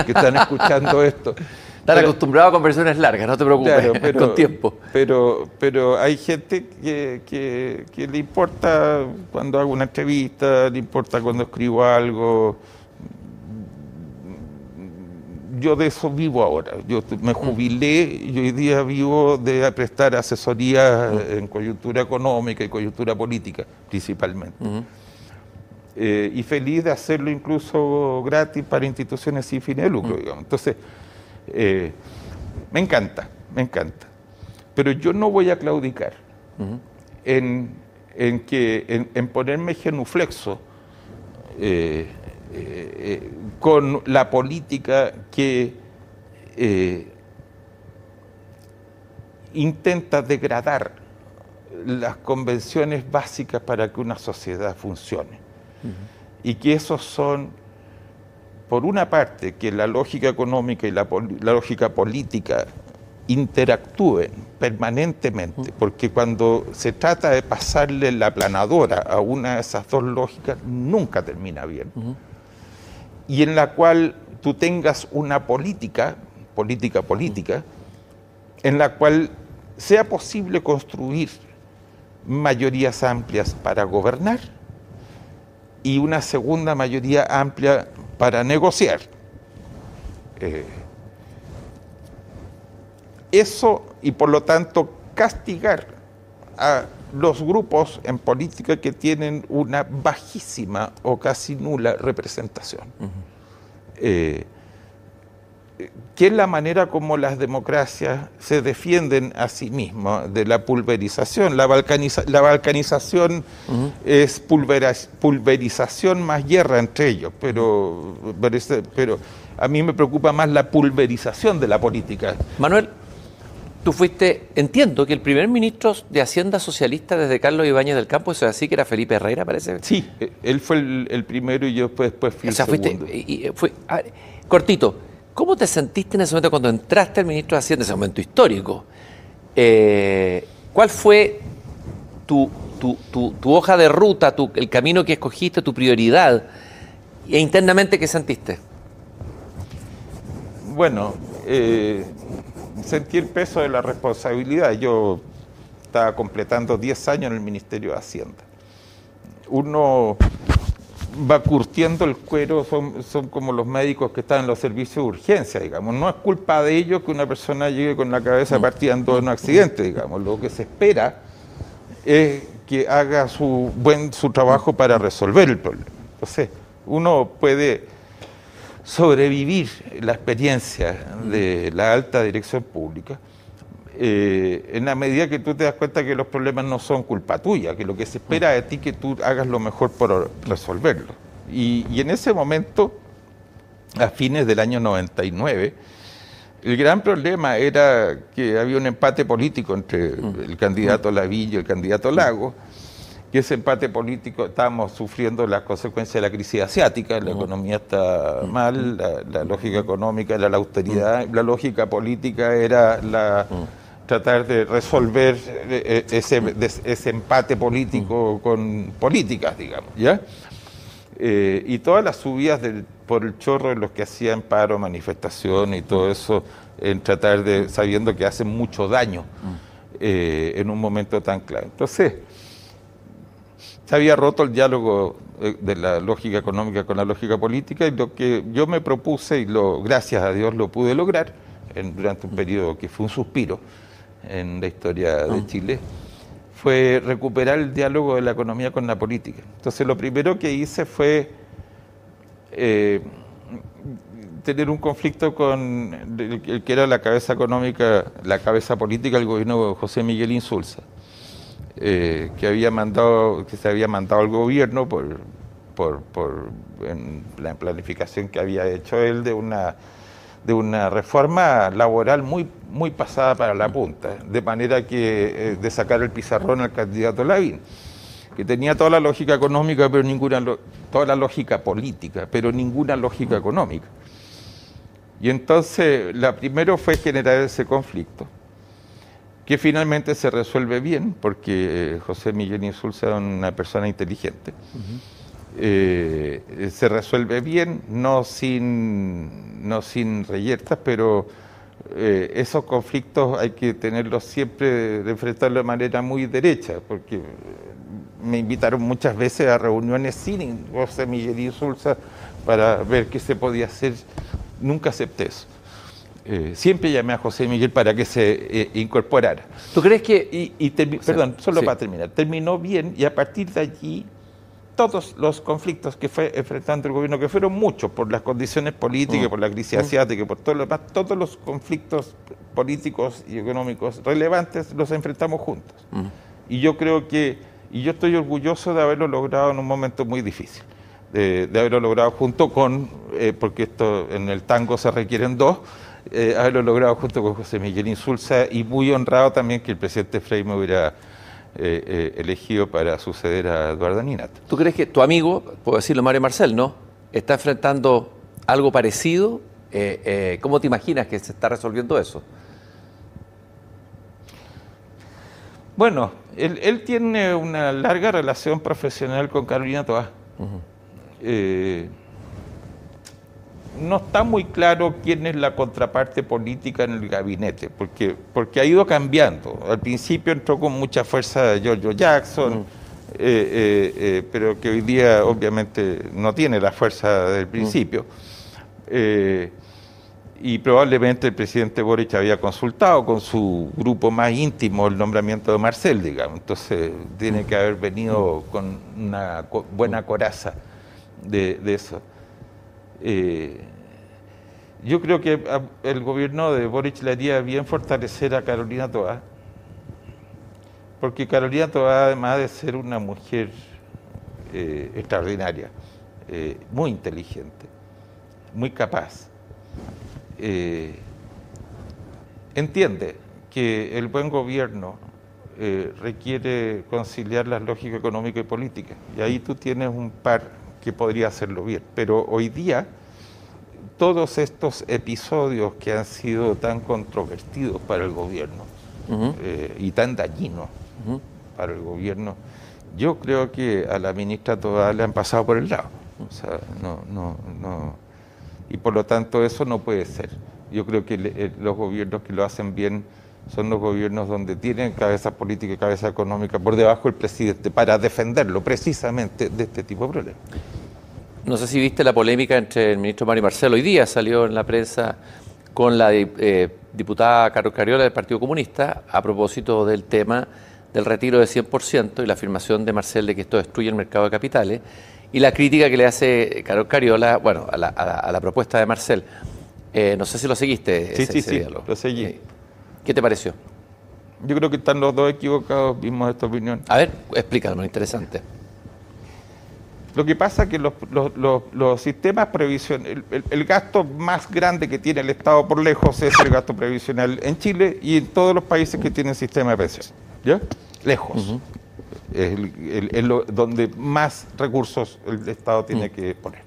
que están escuchando [laughs] esto. Están acostumbrados a conversaciones largas, no te preocupes, [laughs] con tiempo. Pero, pero hay gente que, que, le importa cuando hago una entrevista, le importa cuando escribo algo, yo de eso vivo ahora. Yo me jubilé y hoy día vivo de prestar asesoría en coyuntura económica y coyuntura política, principalmente. Eh, y feliz de hacerlo incluso gratis para instituciones sin fines de lucro, digamos. Entonces, eh, me encanta, me encanta. Pero yo no voy a claudicar en, que, en, ponerme genuflexo. Eh, eh, eh, con la política que eh, intenta degradar las convenciones básicas para que una sociedad funcione. Y que esos son, por una parte, que la lógica económica y la, lógica política interactúen permanentemente, porque cuando se trata de pasarle la planadora a una de esas dos lógicas, nunca termina bien y en la cual tú tengas una política, política política, en la cual sea posible construir mayorías amplias para gobernar y una segunda mayoría amplia para negociar. Eh, eso y por lo tanto castigar a los grupos en política que tienen una bajísima o casi nula representación. Eh, que es la manera como las democracias se defienden a sí mismas de la pulverización. La, la balcanización es pulverización más guerra entre ellos, pero, pero a mí me preocupa más la pulverización de la política. Manuel, Tú fuiste, entiendo que el primer ministro de Hacienda socialista desde Carlos Ibáñez del Campo, eso es así, que era Felipe Herrera, parece. Sí, él fue el, primero y yo después, después fui o sea, Fuiste, y, fue, cortito, ¿cómo te sentiste en ese momento cuando entraste al ministro de Hacienda, ese momento histórico? Eh, ¿Cuál fue tu, hoja de ruta, el camino que escogiste, tu prioridad? E internamente, ¿qué sentiste? Bueno, eh, sentí el peso de la responsabilidad. Yo estaba completando 10 años en el Ministerio de Hacienda. Uno va curtiendo el cuero, son, son como los médicos que están en los servicios de urgencia, digamos. No es culpa de ellos que una persona llegue con la cabeza partida en un accidente, digamos. Lo que se espera es que haga su buen su trabajo para resolver el problema. Entonces, uno puede sobrevivir la experiencia de la alta dirección pública, eh, en la medida que tú te das cuenta que los problemas no son culpa tuya, que lo que se espera de ti es que tú hagas lo mejor por resolverlo. Y, en ese momento, a fines del año 99, el gran problema era que había un empate político entre el candidato Lavillo y el candidato Lago que ese empate político, estábamos sufriendo las consecuencias de la crisis asiática, la economía está mal, la, lógica económica era la austeridad, la lógica política era la tratar de resolver eh, eh, ese, ese empate político con políticas, digamos, ¿ya? Eh, y todas las subidas por el chorro de los que hacían paro, manifestación y todo eso, en tratar de, sabiendo que hacen mucho daño en un momento tan claro. Entonces, se había roto el diálogo eh, de la lógica económica con la lógica política y lo que yo me propuse, y lo, gracias a Dios lo pude lograr durante un periodo que fue un suspiro en la historia de ah. Chile, fue recuperar el diálogo de la economía con la política. Entonces lo primero que hice fue eh, tener un conflicto con el que era la cabeza económica, la cabeza política del gobierno de José Miguel Insulza eh, que había mandado, que se había mandado al gobierno por, por, la planificación que había hecho él de una de una reforma laboral muy muy pasada para la punta, de manera que eh, de sacar el pizarrón al candidato Lavín, que tenía toda la lógica económica, pero ninguna toda la lógica política, pero ninguna lógica económica. Y entonces, la primero fue generar ese conflicto que finalmente se resuelve bien, porque eh, José Miguel Insulza es una persona inteligente. Eh, se resuelve bien, no sin, no sin reyertas, pero eh, esos conflictos hay que tenerlos siempre, de enfrentarlos de manera muy derecha, porque me invitaron muchas veces a reuniones sin José Miguel Insulza para ver qué se podía hacer. Nunca acepté eso. Eh, siempre llamé a José Miguel para que se eh, incorporara. ¿Tú crees que.? Y, perdón, solo para terminar. Terminó bien y a partir de allí todos los conflictos que fue enfrentando el gobierno, que fueron muchos por las condiciones políticas, mm. por la crisis mm. asiática, por todo lo demás, todos los conflictos políticos y económicos relevantes los enfrentamos juntos. Mm. Y yo creo que, y yo estoy orgulloso de haberlo logrado en un momento muy difícil, de, haberlo logrado junto con, eh, porque esto en el tango se requieren dos, eh, haberlo logrado junto con José Miguel Insulza y muy honrado también que el presidente Frey me hubiera eh, eh, elegido para suceder a Eduardo Ninato. ¿Tú crees que tu amigo, puedo decirlo Mario Marcel, ¿no? está enfrentando algo parecido? ¿Cómo te imaginas que se está resolviendo eso? Bueno, él, tiene una larga relación profesional con Carolina Toá no está muy claro quién es la contraparte política en el gabinete, porque, porque ha ido cambiando. Al principio entró con mucha fuerza Giorgio Jackson, pero que hoy día obviamente no tiene la fuerza del principio. y probablemente el presidente Boric había consultado con su grupo más íntimo el nombramiento de Marcel, digamos. Entonces tiene que haber venido con una buena coraza de, eso. Yo creo que el gobierno de Boric le haría bien fortalecer a Carolina Toa, porque Carolina Toa, además de ser una mujer eh, extraordinaria, eh, muy inteligente, muy capaz, eh, entiende que el buen gobierno requiere conciliar las lógicas económica y política. Y ahí tú tienes un par que podría hacerlo bien. Pero hoy día todos estos episodios que han sido tan controvertidos para el gobierno eh, y tan dañinos para el gobierno, yo creo que a la ministra toda le han pasado por el lado. O sea, no, no, no. Y por lo tanto eso no puede ser. Yo creo que eh, los gobiernos que lo hacen bien son los gobiernos donde tienen cabeza política y cabeza económica por debajo del presidente para defenderlo precisamente de este tipo de problemas. No sé si viste la polémica entre el ministro Mario Marcelo. Hoy día salió en la prensa con la eh, diputada Carlos Cariola del Partido Comunista a propósito del tema del retiro de 100% y la afirmación de Marcel de que esto destruye el mercado de capitales y la crítica que le hace Carlos Cariola, bueno, a la, propuesta de Marcel. Eh, no sé si lo seguiste. Sí, sí, sí, lo seguí. Eh, ¿Qué te pareció? Yo creo que están los dos equivocados, vimos esta opinión. A ver, explícalo, interesante. Lo que pasa es que los, sistemas previsionales, el, gasto más grande que tiene el Estado por lejos es el gasto previsional en Chile y en todos los países que tienen sistema de pensiones. ¿Ya? Lejos. Es donde más recursos el Estado tiene que poner.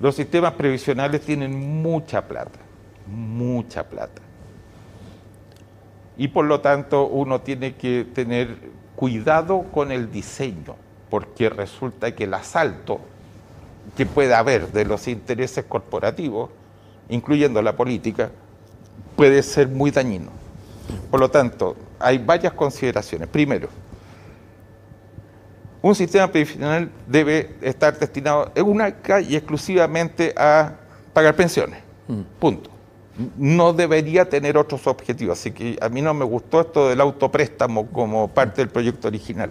Los sistemas previsionales tienen mucha plata, mucha plata. Y por lo tanto uno tiene que tener cuidado con el diseño, porque resulta que el asalto que puede haber de los intereses corporativos, incluyendo la política, puede ser muy dañino. Por lo tanto, hay varias consideraciones. Primero, un sistema previsional debe estar destinado única y exclusivamente a pagar pensiones. Mm. Punto no debería tener otros objetivos. Así que a mí no me gustó esto del autopréstamo como parte del proyecto original.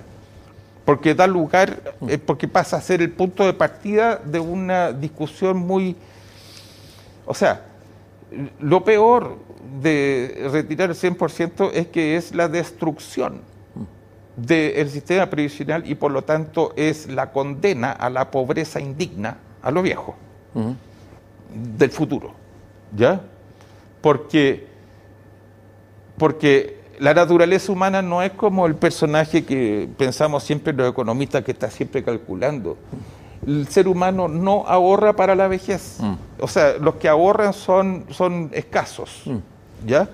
Porque da lugar, eh, porque pasa a ser el punto de partida de una discusión muy... O sea, lo peor de retirar el 100% es que es la destrucción del sistema previsional y por lo tanto es la condena a la pobreza indigna a lo viejo del futuro. ¿Ya? Porque, porque la naturaleza humana no es como el personaje que pensamos siempre los economistas que está siempre calculando. El ser humano no ahorra para la vejez. Mm. O sea, los que ahorran son, son escasos. Mm. ¿Ya?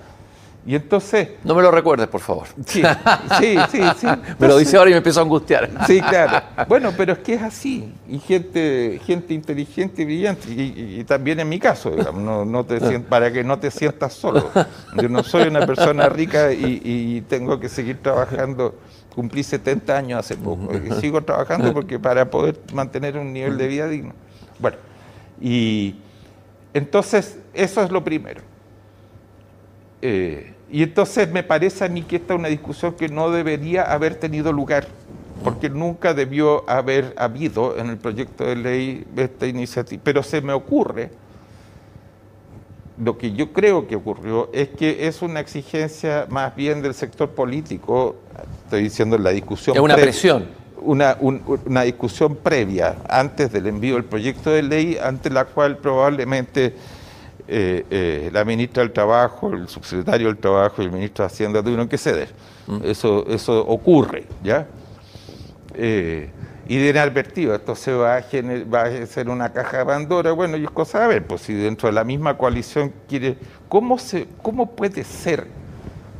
Y entonces... No me lo recuerdes, por favor. Sí, [laughs] sí, sí. me lo dice ahora y me empiezo a angustiar. Sí, claro. Bueno, pero es que es así. Y gente, gente inteligente y brillante. Y, también en mi caso, digamos, no, te para que no te sientas solo. Yo no soy una persona rica y, tengo que seguir trabajando. Cumplí 70 años hace poco. Y sigo trabajando porque para poder mantener un nivel de vida digno. Bueno, y entonces eso es lo primero. Eh, y entonces me parece a mí que esta es una discusión que no debería haber tenido lugar, porque nunca debió haber habido en el proyecto de ley esta iniciativa. Pero se me ocurre, lo que yo creo que ocurrió, es que es una exigencia más bien del sector político, estoy diciendo en la discusión. Es una presión. Una, una discusión previa antes del envío del proyecto de ley, ante la cual probablemente eh, eh, la ministra del Trabajo, el subsecretario del Trabajo y el ministro de Hacienda tuvieron que ceder. Mm. Eso, eso ocurre, ¿ya? Eh, y de advertido, esto se va a, va a ser una caja de Pandora, bueno, y es cosa de ver, pues si dentro de la misma coalición quiere, ¿cómo, se, cómo puede ser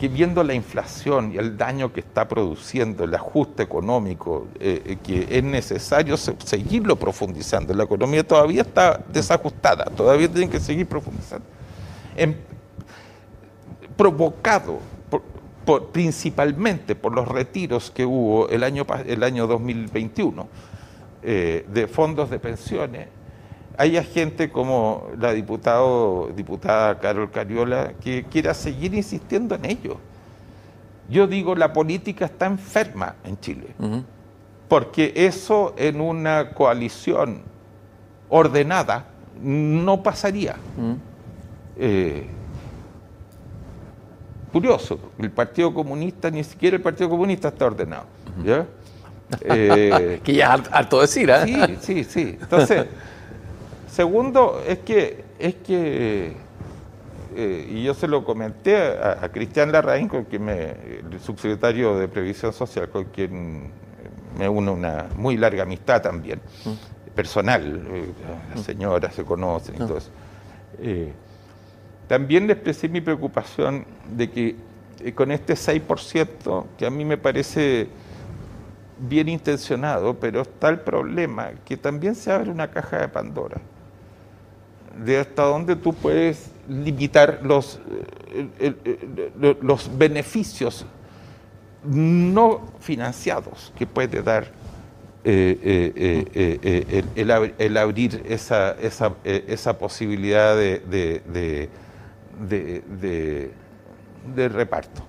que viendo la inflación y el daño que está produciendo, el ajuste económico, eh, eh, que es necesario seguirlo profundizando. La economía todavía está desajustada, todavía tienen que seguir profundizando. provocado por, principalmente por los retiros que hubo el año, el año 2021 eh, de fondos de pensiones, hay gente como la diputado, diputada Carol Cariola que quiera seguir insistiendo en ello. Yo digo, la política está enferma en Chile, porque eso en una coalición ordenada no pasaría. Eh, curioso, el Partido Comunista, ni siquiera el Partido Comunista está ordenado. Eh, [laughs] que ya harto decir, ¿eh? Sí, sí, sí. Entonces, [laughs] segundo, es que, es que eh, y yo se lo comenté a, Cristian Larraín, con quien me, el subsecretario de Previsión Social, con quien me une una muy larga amistad también, personal, las señoras se conocen y todo eso. También le expresé mi preocupación de que eh, con este 6%, que a mí me parece bien intencionado, pero está el problema que también se abre una caja de Pandora, de hasta dónde tú puedes limitar los, eh, los beneficios no financiados que puede dar eh, el, abrir esa, esa, esa posibilidad de de, de, reparto.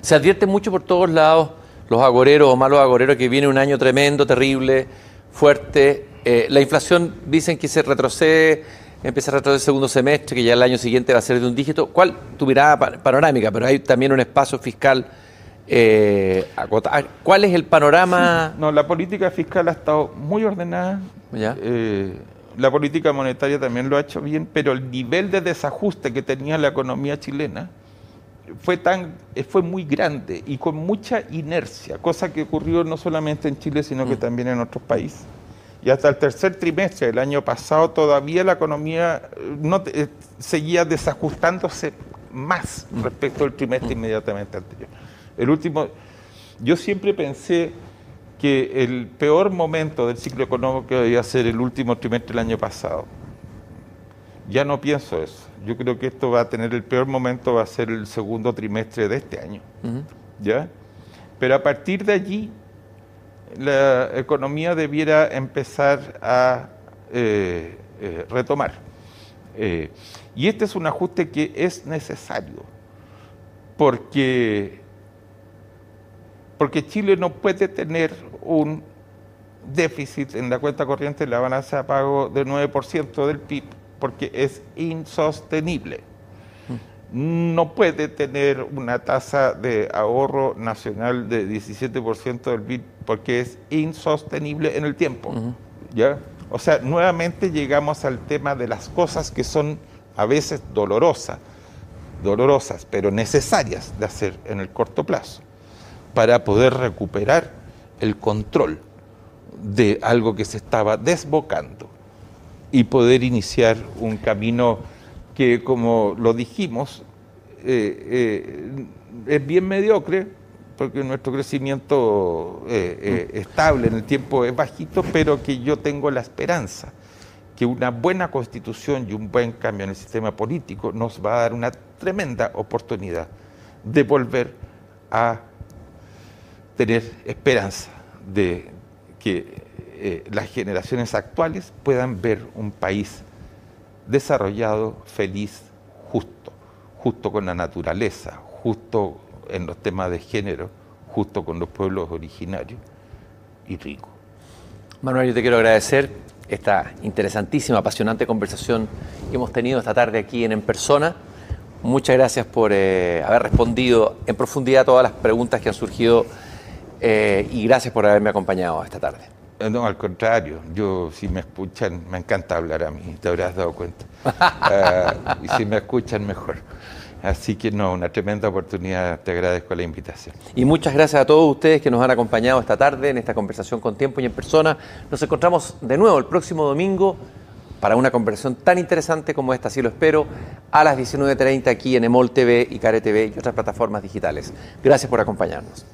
Se advierte mucho por todos lados los agoreros o malos agoreros que viene un año tremendo, terrible, fuerte. Eh, la inflación dicen que se retrocede, empieza a retroceder el segundo semestre, que ya el año siguiente va a ser de un dígito. ¿Cuál tu mirada panorámica? Pero hay también un espacio fiscal eh, ¿Cuál es el panorama? No, la política fiscal ha estado muy ordenada. ¿Ya? Eh, la política monetaria también lo ha hecho bien, pero el nivel de desajuste que tenía la economía chilena fue, tan, fue muy grande y con mucha inercia, cosa que ocurrió no solamente en Chile, sino que mm. también en otros países. Y hasta el tercer trimestre del año pasado todavía la economía eh, no, eh, seguía desajustándose más mm. respecto al trimestre mm. inmediatamente anterior. El último, yo siempre pensé que el peor momento del ciclo económico debía ser el último trimestre del año pasado. Ya no pienso eso. Yo creo que esto va a tener el peor momento, va a ser el segundo trimestre de este año. ¿Ya? Pero a partir de allí, la economía debiera empezar a eh, eh, retomar. Eh, y este es un ajuste que es necesario, porque porque Chile no puede tener un déficit en la cuenta corriente de la balanza de pago del 9% del PIB, porque es insostenible. No puede tener una tasa de ahorro nacional de 17% del PIB, porque es insostenible en el tiempo. ¿ya? O sea, nuevamente llegamos al tema de las cosas que son a veces dolorosas, dolorosas, pero necesarias de hacer en el corto plazo para poder recuperar el control de algo que se estaba desbocando y poder iniciar un camino que, como lo dijimos, eh, eh, es bien mediocre, porque nuestro crecimiento eh, estable en el tiempo es bajito, pero que yo tengo la esperanza que una buena constitución y un buen cambio en el sistema político nos va a dar una tremenda oportunidad de volver a tener esperanza de que eh, las generaciones actuales puedan ver un país desarrollado, feliz, justo, justo con la naturaleza, justo en los temas de género, justo con los pueblos originarios y rico. Manuel, yo te quiero agradecer esta interesantísima, apasionante conversación que hemos tenido esta tarde aquí en En Persona. Muchas gracias por eh, haber respondido en profundidad todas las preguntas que han surgido eh, y gracias por haberme acompañado esta tarde. Eh, no, al contrario, yo si me escuchan, me encanta hablar a mí, te habrás dado cuenta. Ah, [laughs] y si me escuchan, mejor. Así que no, una tremenda oportunidad, te agradezco la invitación. Y muchas gracias a todos ustedes que nos han acompañado esta tarde en esta conversación con tiempo y en persona. Nos encontramos de nuevo el próximo domingo para una conversación tan interesante como esta, así lo espero, a las 19.30 aquí en Emol TV y Care TV y otras plataformas digitales. Gracias por acompañarnos.